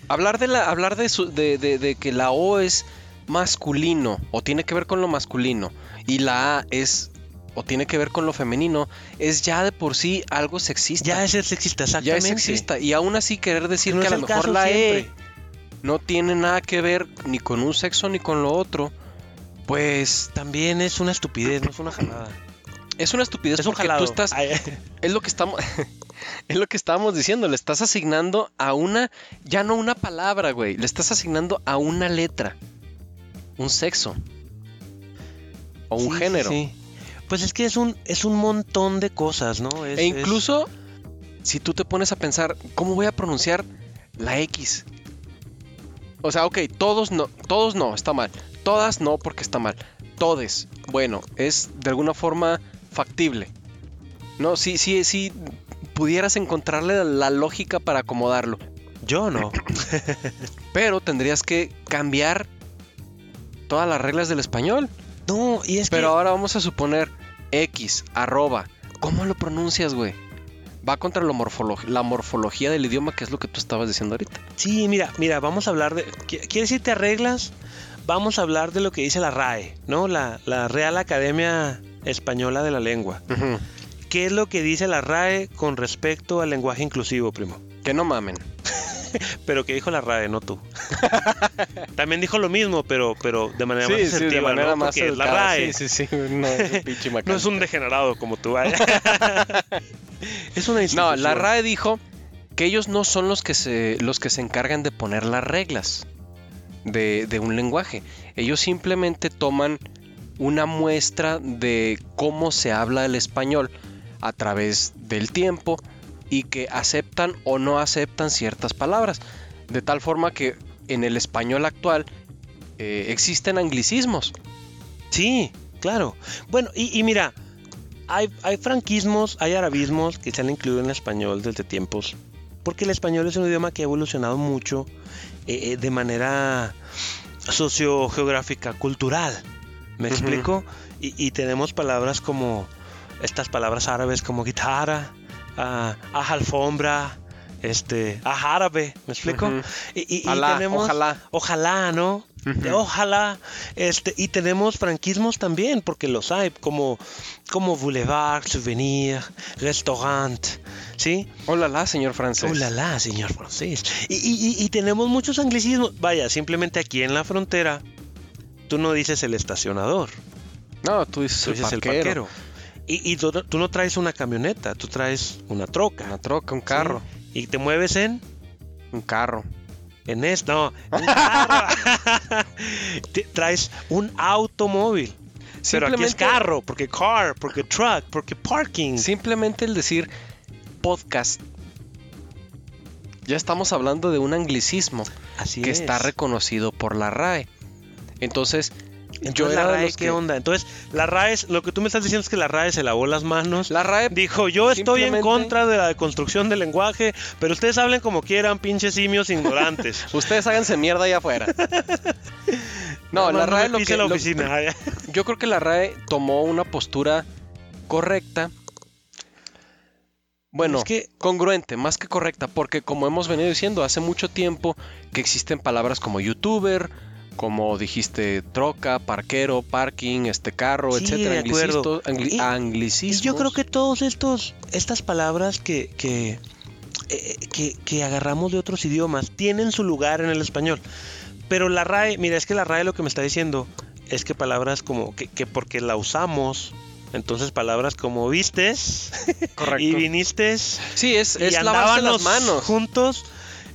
S2: hablar de la, hablar de, su- de, de- de que la O es masculino o tiene que ver con lo masculino y la A es o tiene que ver con lo femenino es ya de por sí algo sexista.
S3: Ya es sexista,
S2: ya
S3: exactamente.
S2: es sexista y aún así querer decir
S3: No
S2: que a lo mejor la E no tiene nada que ver ni con un sexo ni con lo otro, pues
S3: También es una estupidez, no es una jalada.
S2: es una estupidez
S3: Es
S2: porque tú estás
S3: Ay,
S2: Es lo que estamos. es lo que estábamos diciendo. Le estás asignando a una. Ya no una palabra, güey. Le estás asignando a una letra. Un sexo. O un
S3: sí,
S2: género.
S3: sí. Pues es que es un, es un montón de cosas, ¿no? Es-
S2: E
S3: es-
S2: incluso. Si tú te pones a pensar, ¿cómo voy a pronunciar la X? O sea, ok, todos no, todos no, está mal. Todas no, porque está mal. Todes, bueno, es de alguna forma factible. No, sí, sí, sí, pudieras encontrarle la lógica para acomodarlo.
S3: Yo no.
S2: Pero tendrías que cambiar todas las reglas del español.
S3: No, y es
S2: Pero
S3: que.
S2: ahora vamos a suponer X, arroba. ¿Cómo lo pronuncias, güey? Va contra lo morfolo- la morfología del idioma, que es lo que tú estabas diciendo ahorita.
S3: Sí, mira, mira, vamos a hablar de. ¿qui- ¿Quieres irte a reglas? Vamos a hablar de lo que dice la RAE, ¿no? La, la Real Academia Española de la Lengua. ¿Qué es lo que dice la RAE con respecto al lenguaje inclusivo, primo?
S2: Que no mamen.
S3: Pero que dijo la RAE, no tú. También dijo lo mismo, pero, pero de manera más asertiva, ¿no? Porque la RAE
S2: Sí, sí, sí. No, es un
S3: no es un degenerado como tú. ¿eh? es una
S2: No, la RAE dijo que ellos no son los que se, los que se encargan de poner las reglas de, de un lenguaje. Ellos simplemente toman una muestra de cómo se habla el español a través del tiempo y que aceptan o no aceptan ciertas palabras. De tal forma que en el español actual eh, existen anglicismos.
S3: Sí, claro. Bueno, y, y mira, hay, hay franquismos, hay arabismos que se han incluido en el español desde tiempos. Porque el español es un idioma que ha evolucionado mucho eh, eh, de manera sociogeográfica, cultural. ¿Me explico? Y, y tenemos palabras como estas palabras árabes como guitarra, ah, ah, alfombra, este, ah, árabe. ¿Me explico? Y, y- y
S2: Alá,
S3: tenemos,
S2: ojalá.
S3: ojalá, ¿no? Ojalá, este, y tenemos franquismos también, porque los hay, como, como boulevard, souvenir, restaurant, ¿sí?
S2: Hola, la, señor francés.
S3: Oh la la, señor francés. Y, y- tenemos muchos anglicismos. Vaya, simplemente aquí en la frontera, tú no dices el estacionador,
S2: No, tú dices,
S3: tú
S2: el,
S3: dices
S2: parquero,
S3: el parquero. Y, y tú, tú no traes una camioneta, tú traes una troca.
S2: Una troca, un
S3: ¿sí?
S2: carro.
S3: Y te mueves en
S2: Un carro.
S3: En esto, no, un carro. Traes un automóvil. Pero aquí es carro, porque car, porque truck, porque parking.
S2: Simplemente el decir podcast. Ya estamos hablando de un anglicismo
S3: Así
S2: que
S3: es.
S2: está reconocido por la RAE. Entonces,
S3: Entonces,
S2: yo
S3: la
S2: era de
S3: RAE,
S2: los
S3: ¿qué
S2: que-
S3: onda? Entonces, la RAE, es- lo que tú me estás diciendo es que la RAE se lavó las manos.
S2: la RAE
S3: Dijo, yo estoy en contra de la deconstrucción del lenguaje, pero ustedes hablen como quieran, pinches simios ignorantes.
S2: Ustedes háganse mierda allá afuera. No, la RAE lo que
S3: la
S2: lo-
S3: oficina.
S2: yo creo que la RAE tomó una postura correcta. Bueno,
S3: Es que-
S2: congruente, más que correcta, porque como hemos venido diciendo hace mucho tiempo que existen palabras como youtuber, como dijiste troca, parquero, parking, este carro,
S3: Sí,
S2: etcétera,
S3: de acuerdo.
S2: anglicisto- angli-
S3: Y-
S2: anglicismos.
S3: Y yo creo que todos estos estas palabras que que, eh, que que agarramos de otros idiomas tienen su lugar en el español. Pero la RAE, mira, es que la RAE lo que me está diciendo es que palabras como que, que porque la usamos, entonces palabras como vistes
S2: Correcto.
S3: y viniste
S2: sí, es,
S3: y
S2: es lavarse las manos.
S3: juntos,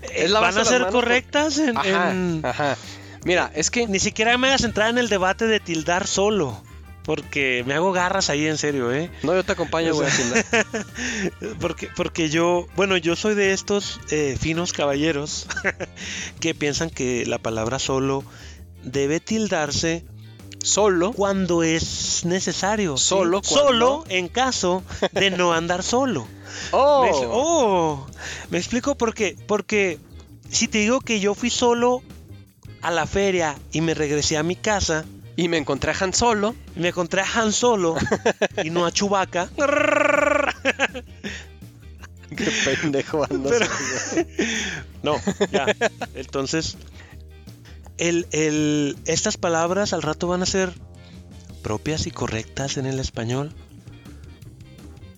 S3: eh,
S2: Es
S3: van a ser correctas en,
S2: Ajá,
S3: en-
S2: ajá. Mira, es que
S3: Ni siquiera me hagas entrar en el debate de tildar solo. Porque me hago garras ahí en serio, ¿eh?
S2: no, yo te acompaño, güey. a tildar.
S3: Porque, porque yo, bueno, yo soy de estos eh, finos caballeros que piensan que la palabra solo debe tildarse
S2: Solo.
S3: cuando es necesario. ¿sí?
S2: Solo cuando-
S3: Solo en caso de no andar solo.
S2: Oh.
S3: Me, oh, me explico por qué. Porque si te digo que yo fui solo a la feria y me regresé a mi casa,
S2: Y me encontré a Han Solo.
S3: me encontré a Han Solo y no a Chubaca.
S2: Qué pendejo andas.
S3: Pero- No, ya. Entonces, el, el- estas palabras al rato van a ser propias y correctas en el español.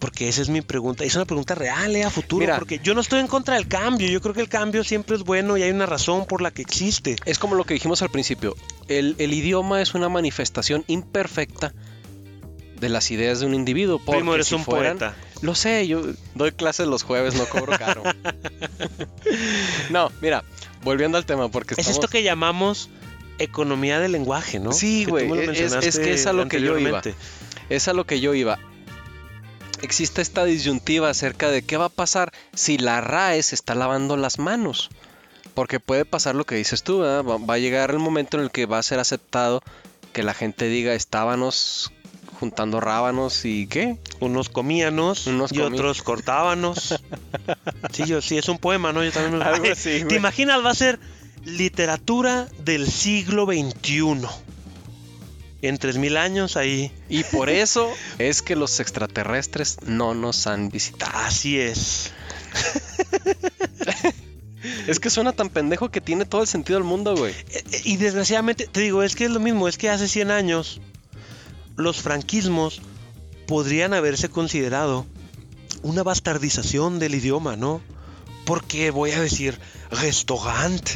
S3: Porque esa es mi pregunta. Es una pregunta real, eh, a futuro.
S2: Mira.
S3: porque yo no estoy en contra del cambio. Yo creo que el cambio siempre es bueno y hay una razón por la que existe.
S2: Es como lo que dijimos al principio. El, el idioma es una manifestación imperfecta de las ideas de un individuo. Porque
S3: Primo, eres
S2: si
S3: un
S2: fueran-
S3: poeta.
S2: Lo sé, yo doy clases los jueves, no cobro caro. no, mira, volviendo al tema, porque
S3: Es
S2: estamos...
S3: esto que llamamos economía del lenguaje, ¿no?
S2: Sí, güey,
S3: lo
S2: es- es que es a lo que yo iba. Es a lo que yo iba. Existe esta disyuntiva acerca de qué va a pasar si la RAE se está lavando las manos. Porque puede pasar lo que dices tú, va, a llegar el momento en el que va a ser aceptado que la gente diga estábamos juntando rábanos y qué.
S3: Unos comíanos
S2: Unos
S3: y
S2: comí-
S3: otros cortábanos. sí, yo, sí, es un poema, ¿no? Yo también me lo-
S2: Algo así,
S3: ¿Te imaginas? Va a ser literatura del siglo XXI. En 3000 años ahí.
S2: Y por eso es que los extraterrestres no nos han visitado.
S3: Así es.
S2: Es que suena tan pendejo que tiene todo el sentido del mundo, güey.
S3: E- e- Y desgraciadamente, te digo, es que es lo mismo, es que hace 100 años los franquismos podrían haberse considerado una bastardización del idioma, ¿no? Porque voy a decir restaurant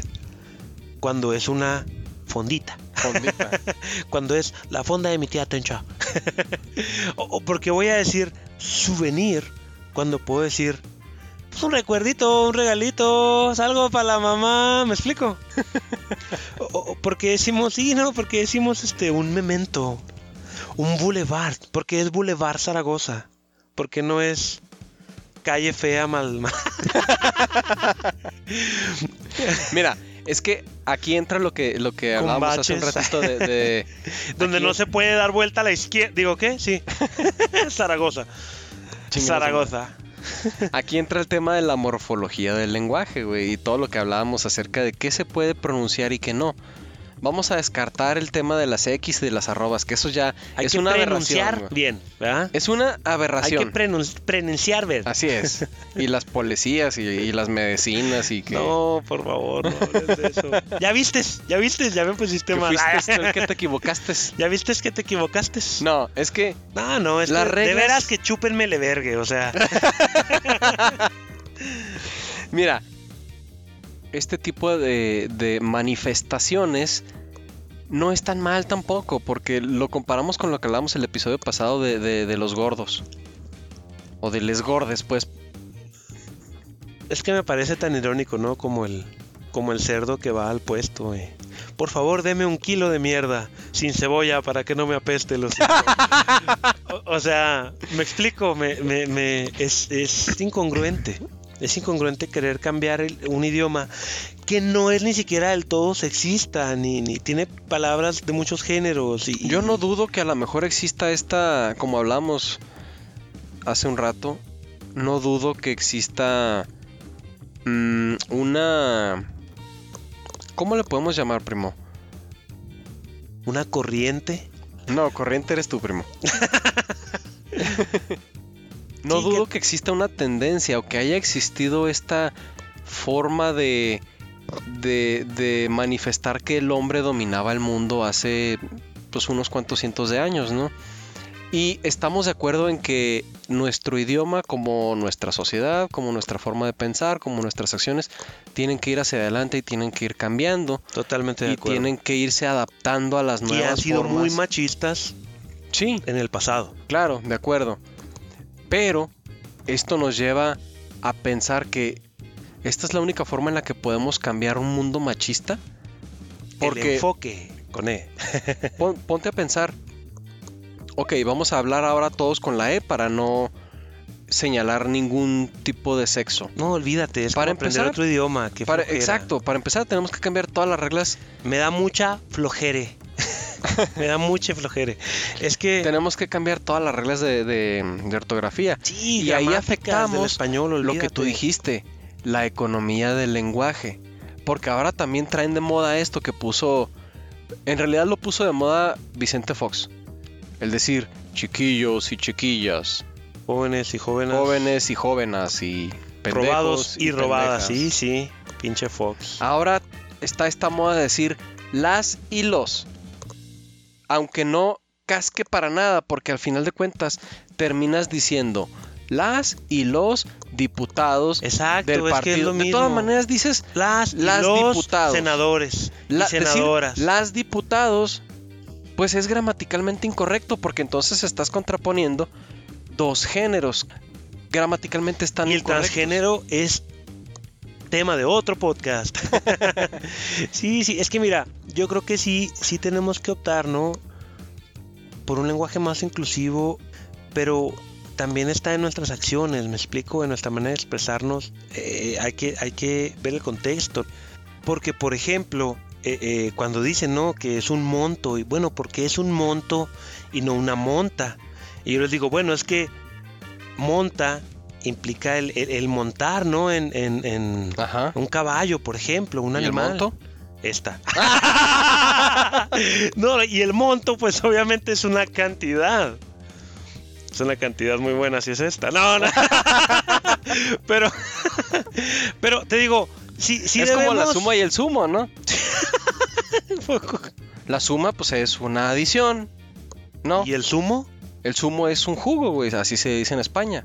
S3: cuando es una fondita,
S2: Fondita.
S3: cuando es la fonda de mi tía Tencha. o, o porque voy a decir souvenir cuando puedo decir pues, un recuerdito, un regalito, algo para la mamá, ¿me explico? o, o porque decimos, sí, no, porque decimos este un memento, un boulevard, porque es Boulevard Zaragoza, porque no es calle fea mal, mal-
S2: Mira, es que aquí entra lo que, lo que
S3: Con
S2: hablábamos hace un ratito de... de-
S3: donde
S2: aquí-
S3: no se puede dar vuelta a la izquierda, digo, ¿qué? Sí. Zaragoza. Zaragoza.
S2: Aquí entra el tema de la morfología del lenguaje, güey, y todo lo que hablábamos acerca de qué se puede pronunciar y qué no. Vamos a descartar el tema de las X y de las arrobas, que eso ya
S3: Hay
S2: es
S3: que
S2: una
S3: pronunciar
S2: aberración.
S3: bien, ¿verdad?
S2: Es una
S3: Hay
S2: aberración.
S3: que prenun- pronunciar bien.
S2: Así es. Y las policías y, y las medicinas y que...
S3: No, por favor, no hables de eso. ya vistes, ya vistes, ya me pusiste
S2: que
S3: mal.
S2: fuiste que te equivocaste.
S3: ya vistes que te equivocaste.
S2: No, es que
S3: No, no, es
S2: Las
S3: que de veras que chúpenme le vergue, o sea.
S2: Mira, este tipo de, de manifestaciones no es tan mal tampoco, porque lo comparamos con lo que hablamos el episodio pasado de, de- de los gordos. O de les gordes, pues.
S3: Es que me parece tan irónico, ¿no? Como el, como el cerdo que va al puesto. eh. Por favor, deme un kilo de mierda sin cebolla para que no me apeste los. o, o sea, me explico, me, me- me- es, es incongruente. Es incongruente querer cambiar el- un idioma que no es ni siquiera del todo sexista, ni, ni tiene palabras de muchos géneros. Y,
S2: Yo no dudo que a lo mejor exista esta, como hablamos hace un rato, no dudo que exista mm, una... ¿Cómo le podemos llamar, primo?
S3: Una corriente.
S2: No, corriente eres tú, primo. no
S3: Sí,
S2: dudo
S3: que-
S2: que... exista una tendencia o que haya existido esta forma de, de, de manifestar que el hombre dominaba el mundo hace pues unos cuantos cientos de años, ¿no? Y estamos de acuerdo en que nuestro idioma, como nuestra sociedad, como nuestra forma de pensar, como nuestras acciones, tienen que ir hacia adelante y tienen que ir cambiando.
S3: Totalmente de
S2: y
S3: acuerdo.
S2: tienen que irse adaptando a las
S3: y
S2: nuevas
S3: han sido
S2: formas.
S3: muy machistas
S2: Sí,
S3: en el pasado.
S2: claro, de acuerdo. Pero esto nos lleva a pensar que esta es la única forma en la que podemos cambiar un mundo machista.
S3: el
S2: Porque
S3: enfoque con E.
S2: pon- ponte a pensar. Ok, vamos a hablar ahora todos con la E para no señalar ningún tipo de sexo.
S3: No, olvídate, es
S2: Para
S3: aprender
S2: empezar,
S3: otro idioma. qué
S2: Para- exacto, para empezar tenemos que cambiar todas las reglas.
S3: Me da mucha flojere. Me da mucha flojere. Es que
S2: Tenemos que cambiar todas las reglas de, de- de ortografía.
S3: sí,
S2: y ahí afectamos
S3: español,
S2: Lo que tú dijiste, la economía del lenguaje. Porque ahora también traen de moda esto que puso... En realidad lo puso de moda Vicente Fox. El decir chiquillos y chiquillas,
S3: Jóvenes y jóvenes.
S2: jóvenes y jóvenes y pendejos
S3: robados y, robadas. Sí,
S2: pendejas.
S3: sí. Pinche Fox.
S2: Ahora está esta moda de decir las y los. Aunque no casque para nada, porque al final de cuentas terminas diciendo las y los diputados
S3: Exacto,
S2: del
S3: es que es
S2: partido.
S3: lo
S2: de
S3: mismo.
S2: todas maneras dices
S3: las, y
S2: las
S3: los
S2: diputados.
S3: senadores
S2: la-
S3: y senadoras.
S2: decir las diputados, pues es gramaticalmente incorrecto, porque entonces estás contraponiendo dos géneros. Gramaticalmente están
S3: y el
S2: incorrectos.
S3: transgénero es tema de otro podcast. sí, sí, es que mira, yo creo que sí, sí tenemos que optar, ¿no? Por un lenguaje más inclusivo, pero también está en nuestras acciones, me explico, en nuestra manera de expresarnos. eh, hay, que, hay que ver el contexto. Porque, por ejemplo, eh, eh, cuando dicen, ¿no? Que es un monto, y bueno, ¿por qué es un monto y no una monta? Y yo les digo, bueno, es que monta implica el, el- el montar, ¿no? En, en- en
S2: Ajá.
S3: un caballo, por ejemplo, un
S2: ¿Y el
S3: animal.
S2: monto?
S3: Esta. no, y el monto, pues obviamente es una cantidad. Es una cantidad muy buena si es esta. No, no. pero, pero te digo, si, si
S2: es como la suma y el sumo, ¿no? La suma, pues es una adición, ¿no?
S3: ¿Y el sumo?
S2: El sumo es un jugo, güey, así se dice en España.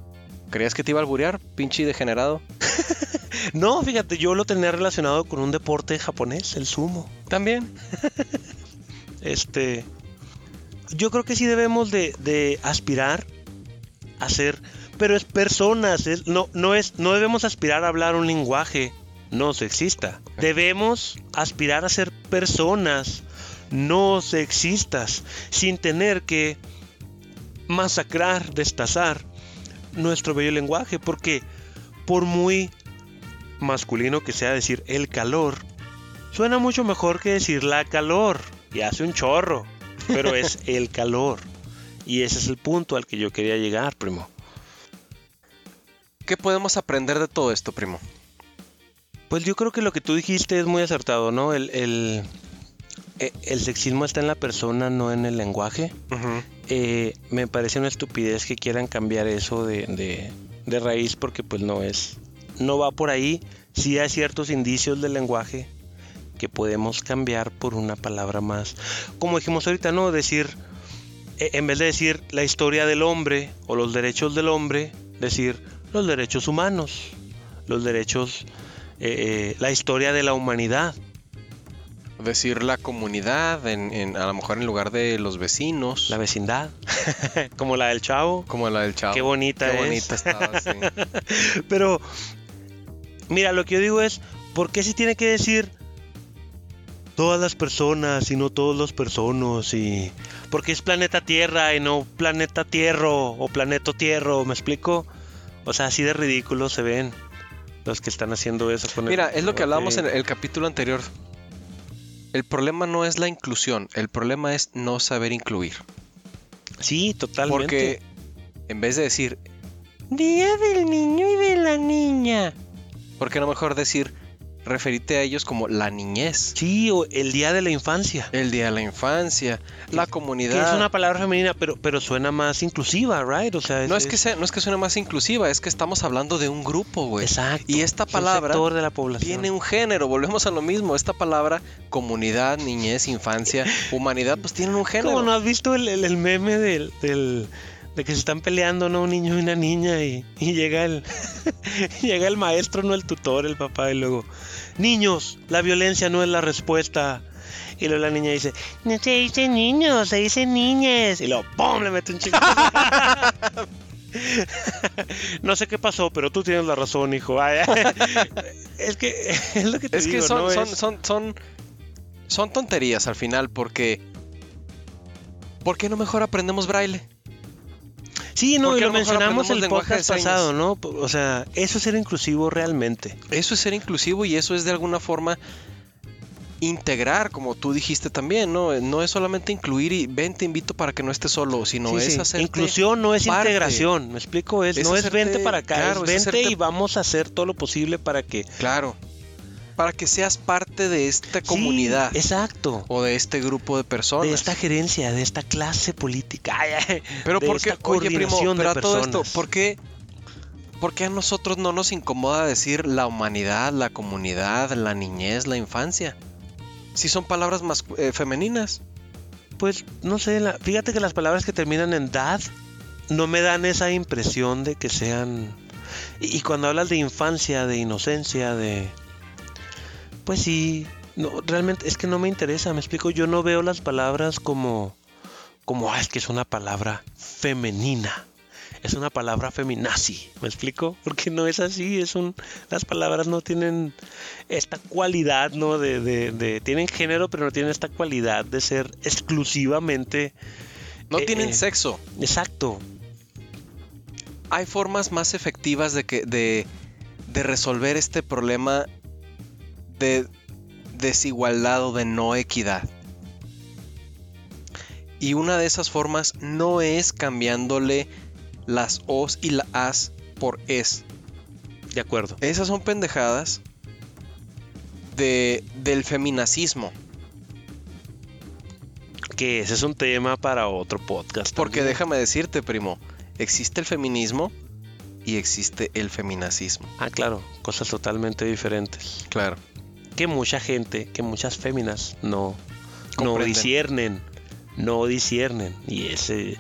S2: ¿Creías que te iba a alburear, pinche degenerado?
S3: No, fíjate, yo lo tenía relacionado con un deporte japonés, el sumo.
S2: También.
S3: Este. Yo creo que sí debemos de, de aspirar a ser. Pero es personas. es- no, no, es, no debemos aspirar a hablar un lenguaje no sexista. Debemos aspirar a ser personas no sexistas. Sin tener que masacrar, destazar nuestro bello lenguaje. Porque por muy masculino que sea decir el calor, suena mucho mejor que decir la calor. Y hace un chorro. Pero es el calor. Y ese es el punto al que yo quería llegar, primo.
S2: ¿Qué podemos aprender de todo esto, primo?
S3: Pues yo creo que lo que tú dijiste es muy acertado, ¿no? El, el, e- el sexismo está en la persona, no en el lenguaje. Eh, me parece una estupidez que quieran cambiar eso de, de- raíz porque pues no es, no va por ahí. Sí hay ciertos indicios del lenguaje que podemos cambiar por una palabra más. Como dijimos ahorita, ¿no? Decir, eh, en vez de decir la historia del hombre o los derechos del hombre, decir los derechos humanos, los derechos, eh, eh, la historia de la humanidad.
S2: Decir la comunidad, en, en- a lo mejor en lugar de los vecinos.
S3: La vecindad, como la del chavo.
S2: como la del chavo.
S3: Qué bonita
S2: Qué
S3: es.
S2: bonita estaba, sí.
S3: Pero, mira, lo que yo digo es, ¿por qué se tiene que decir todas las personas y no todos los personas? Y porque es planeta Tierra y no planeta Tierro o planeta Tierro, ¿me explico? O sea, así de ridículos se ven los que están haciendo eso. con el-
S2: Mira, es lo que hablábamos en el capítulo anterior. El problema no es la inclusión, el problema es no saber incluir.
S3: Sí, totalmente.
S2: Porque en vez de decir Día del niño y de la niña, ¿por qué no mejor decir referirte a ellos como la niñez.
S3: Sí, o el día de la infancia.
S2: El día de la infancia, la
S3: Que
S2: comunidad.
S3: es una palabra femenina, pero, pero suena más inclusiva, right? O sea,
S2: No es que sea, no es que suene más inclusiva, es que estamos hablando de un grupo, güey.
S3: Exacto.
S2: Y esta
S3: es
S2: palabra
S3: de la población.
S2: tiene un género, volvemos a lo mismo. Esta palabra, comunidad, niñez, infancia, humanidad, pues tienen un género.
S3: ¿Cómo no has visto el, el- el meme del, del- de que se están peleando, ¿no? Un niño y una niña y, y llega el llega el maestro, no el tutor, el papá y luego, niños, la violencia no es la respuesta. Y luego la niña dice, no se dice niños, se dice niñes. Y luego, ¡pum! le mete un chico. no sé qué pasó, pero tú tienes la razón, hijo. Es que es lo que te
S2: Es que
S3: digo,
S2: son,
S3: ¿no?
S2: son,
S3: Es-
S2: son, son, son tonterías al final, porque. ¿Por qué no mejor aprendemos braille?
S3: Sí, no,
S2: ¿Por
S3: y lo mencionamos el podcast pasado, ¿no? O sea, eso es ser inclusivo realmente.
S2: Eso es ser inclusivo y eso es de alguna forma integrar, como tú dijiste también, ¿no? No es solamente incluir y ven, te invito para que no estés solo, sino
S3: Sí,
S2: es
S3: sí.
S2: hacer
S3: Inclusión no es
S2: parte.
S3: integración, me explico, es,
S2: Es
S3: no es vente para acá,
S2: claro,
S3: es
S2: es
S3: vente
S2: hacerte-
S3: y vamos a hacer todo lo posible para que
S2: Claro. Para que seas parte de esta
S3: Sí,
S2: comunidad
S3: exacto.
S2: o de este grupo de personas.
S3: De esta gerencia, de esta clase política. Ay, ay,
S2: Pero
S3: de
S2: ¿por qué?
S3: esta
S2: Oye, primo, pero a todo esto. ¿por qué? ¿Por qué a nosotros no nos incomoda decir la humanidad, la comunidad, la niñez, la infancia? Si son palabras más eh, femeninas.
S3: Pues no sé, la- fíjate que las palabras que terminan en dad no me dan esa impresión de que sean... Y, y cuando hablas de infancia, de inocencia, de... Pues sí, no, realmente es que no me interesa, me explico, yo no veo las palabras como... Como, ah, es que es una palabra femenina. Es una palabra feminazi, ¿me explico? Porque no es así, es un... Las palabras no tienen esta cualidad, ¿no? De, de, de- tienen género, pero no tienen esta cualidad de ser exclusivamente
S2: No
S3: Eh,
S2: tienen
S3: eh.
S2: sexo.
S3: exacto.
S2: Hay formas más efectivas de, que, de, de resolver este problema de desigualdad o de no equidad. Y una de esas formas no es cambiándole las os y las as por es.
S3: De acuerdo.
S2: Esas son pendejadas de, del feminacismo.
S3: Que ese es un tema para otro podcast.
S2: Porque
S3: también.
S2: déjame decirte, primo, existe el feminismo y existe el feminacismo.
S3: Ah, claro, cosas totalmente diferentes.
S2: Claro.
S3: Que mucha gente, que muchas féminas no, no disciernen. No disciernen. Y ese.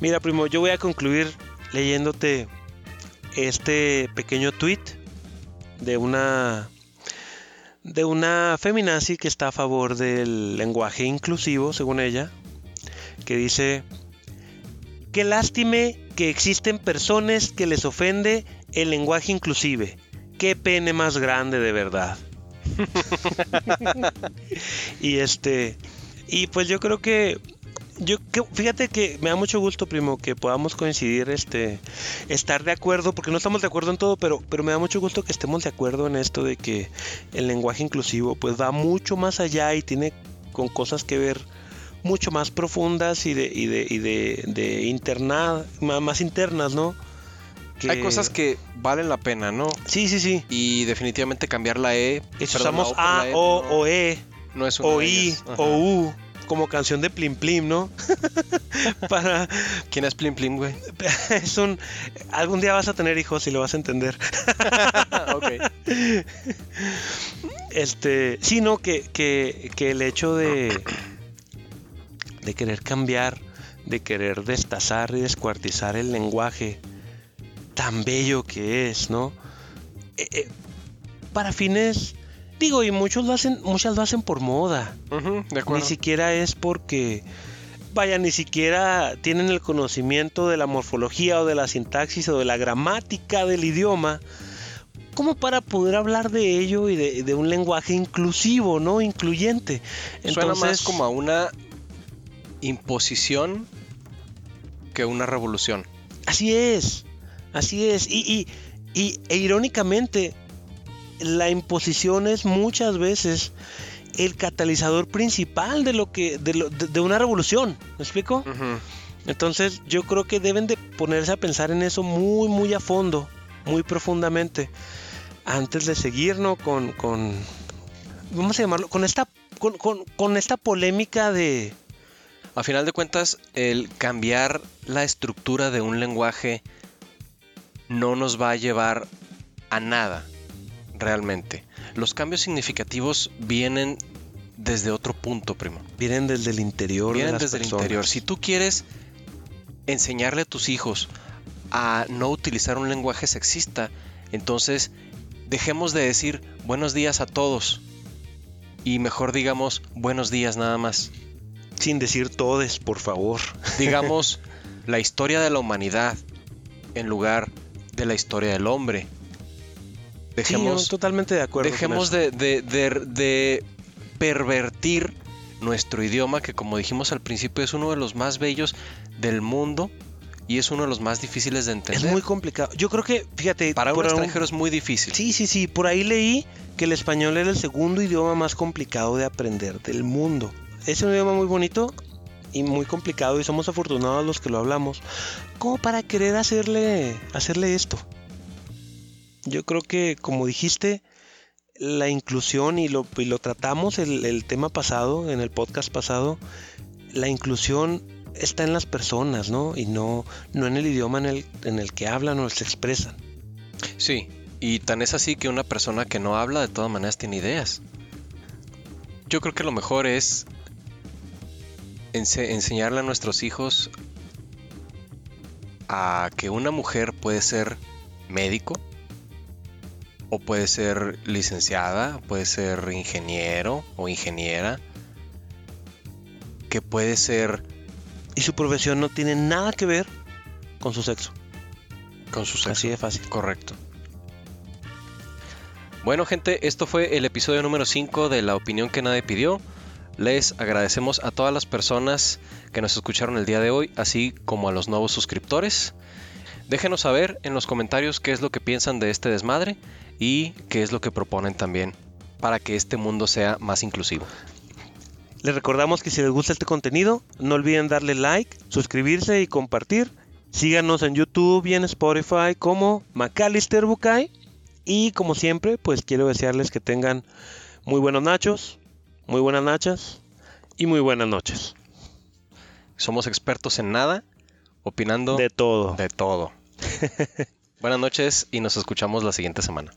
S3: Mira, primo, yo voy a concluir leyéndote este pequeño tweet de una de una feminazi que está a favor del lenguaje inclusivo, según ella, que dice que lástima que existen personas que les ofende el lenguaje inclusive. Qué pene más grande de verdad. y este y pues yo creo que yo que- fíjate que me da mucho gusto, primo, que podamos coincidir, este, estar de acuerdo, porque no estamos de acuerdo en todo, pero, pero me da mucho gusto que estemos de acuerdo en esto de que el lenguaje inclusivo, pues va mucho más allá y tiene con cosas que ver mucho más profundas y de, y de, y de, de interna- más internas, ¿no?
S2: Hay cosas que valen la pena, ¿no?
S3: Sí, sí, sí.
S2: Y definitivamente cambiar la E.
S3: Usamos A,
S2: E,
S3: O,
S2: no,
S3: o E,
S2: no es una
S3: o I, o U, como canción de Plim Plim, ¿no? Para,
S2: ¿Quién es Plim Plim, güey?
S3: es un algún día vas a tener hijos y lo vas a entender
S2: ok.
S3: este sí no que, que, que el hecho de de querer cambiar de querer destazar y descuartizar el lenguaje tan bello que es no Eh, eh, para fines digo y muchos lo hacen muchas lo hacen por moda
S2: de
S3: ni
S2: acuerdo.
S3: siquiera es porque, vaya, ni siquiera tienen el conocimiento de la morfología o de la sintaxis o de la gramática del idioma, como para poder hablar de ello y de, de un lenguaje inclusivo, ¿no? Incluyente.
S2: Suena más
S3: Entonces,
S2: como a una imposición que una revolución.
S3: Así es, así es. Y, y- y- e irónicamente, la imposición es muchas veces el catalizador principal de lo que de, lo- de- de una revolución. ¿Me explico? Entonces yo creo que deben de ponerse a pensar en eso muy muy a fondo, muy profundamente. antes de seguirnos con, con, vamos a llamarlo, con esta, con, con, con esta polémica de,
S2: A final de cuentas, el cambiar la estructura de un lenguaje no nos va a llevar a nada, realmente. Los cambios significativos vienen desde otro punto, primo.
S3: vienen desde el interior de
S2: Vienen
S3: las
S2: desde el interior. Si tú quieres enseñarle a tus hijos a no utilizar un lenguaje sexista, entonces dejemos de decir buenos días a todos y mejor digamos buenos días nada más.
S3: Sin decir todes, por favor.
S2: Digamos la historia de la humanidad en lugar de la historia del hombre. Dejemos,
S3: Sí, totalmente de acuerdo.
S2: dejemos de, de- de- de pervertir nuestro idioma, que como dijimos al principio es uno de los más bellos del mundo y es uno de los más difíciles de
S3: Es
S2: entender.
S3: muy complicado. Yo creo que, fíjate,
S2: Para un extranjero es muy difícil.
S3: Sí, sí, sí. Por ahí leí que el español era el segundo idioma más complicado de aprender del mundo. Es un idioma muy bonito y muy complicado y somos afortunados los que lo hablamos. Como para querer hacerle, hacerle esto. Yo creo que, como dijiste, la inclusión y lo, y lo tratamos el, el tema pasado, en el podcast pasado, la inclusión está en las personas, ¿no? Y no, no en el idioma en el, en el que hablan o se expresan.
S2: Sí, y tan es así que una persona que no habla de todas maneras tiene ideas. Yo creo que lo mejor es ense- enseñarle a nuestros hijos a que una mujer puede ser médico, o puede ser licenciada, puede ser ingeniero o ingeniera, que puede ser
S3: Y su profesión no tiene nada que ver con su sexo.
S2: con su sexo.
S3: Así de fácil.
S2: Correcto. Bueno, gente, esto fue el episodio número 5 de La opinión que nadie pidió. Les agradecemos a todas las personas que nos escucharon el día de hoy, así como a los nuevos suscriptores. Déjenos saber en los comentarios qué es lo que piensan de este desmadre y qué es lo que proponen también para que este mundo sea más inclusivo.
S3: Les recordamos que si les gusta este contenido, no olviden darle like, suscribirse y compartir. Síganos en YouTube y en Spotify como Macalister Bukai. Y como siempre, pues quiero desearles que tengan muy buenos nachos, muy buenas nachas y muy buenas noches.
S2: Somos expertos en nada, opinando
S3: De todo.
S2: de todo. Buenas noches y nos escuchamos la siguiente semana.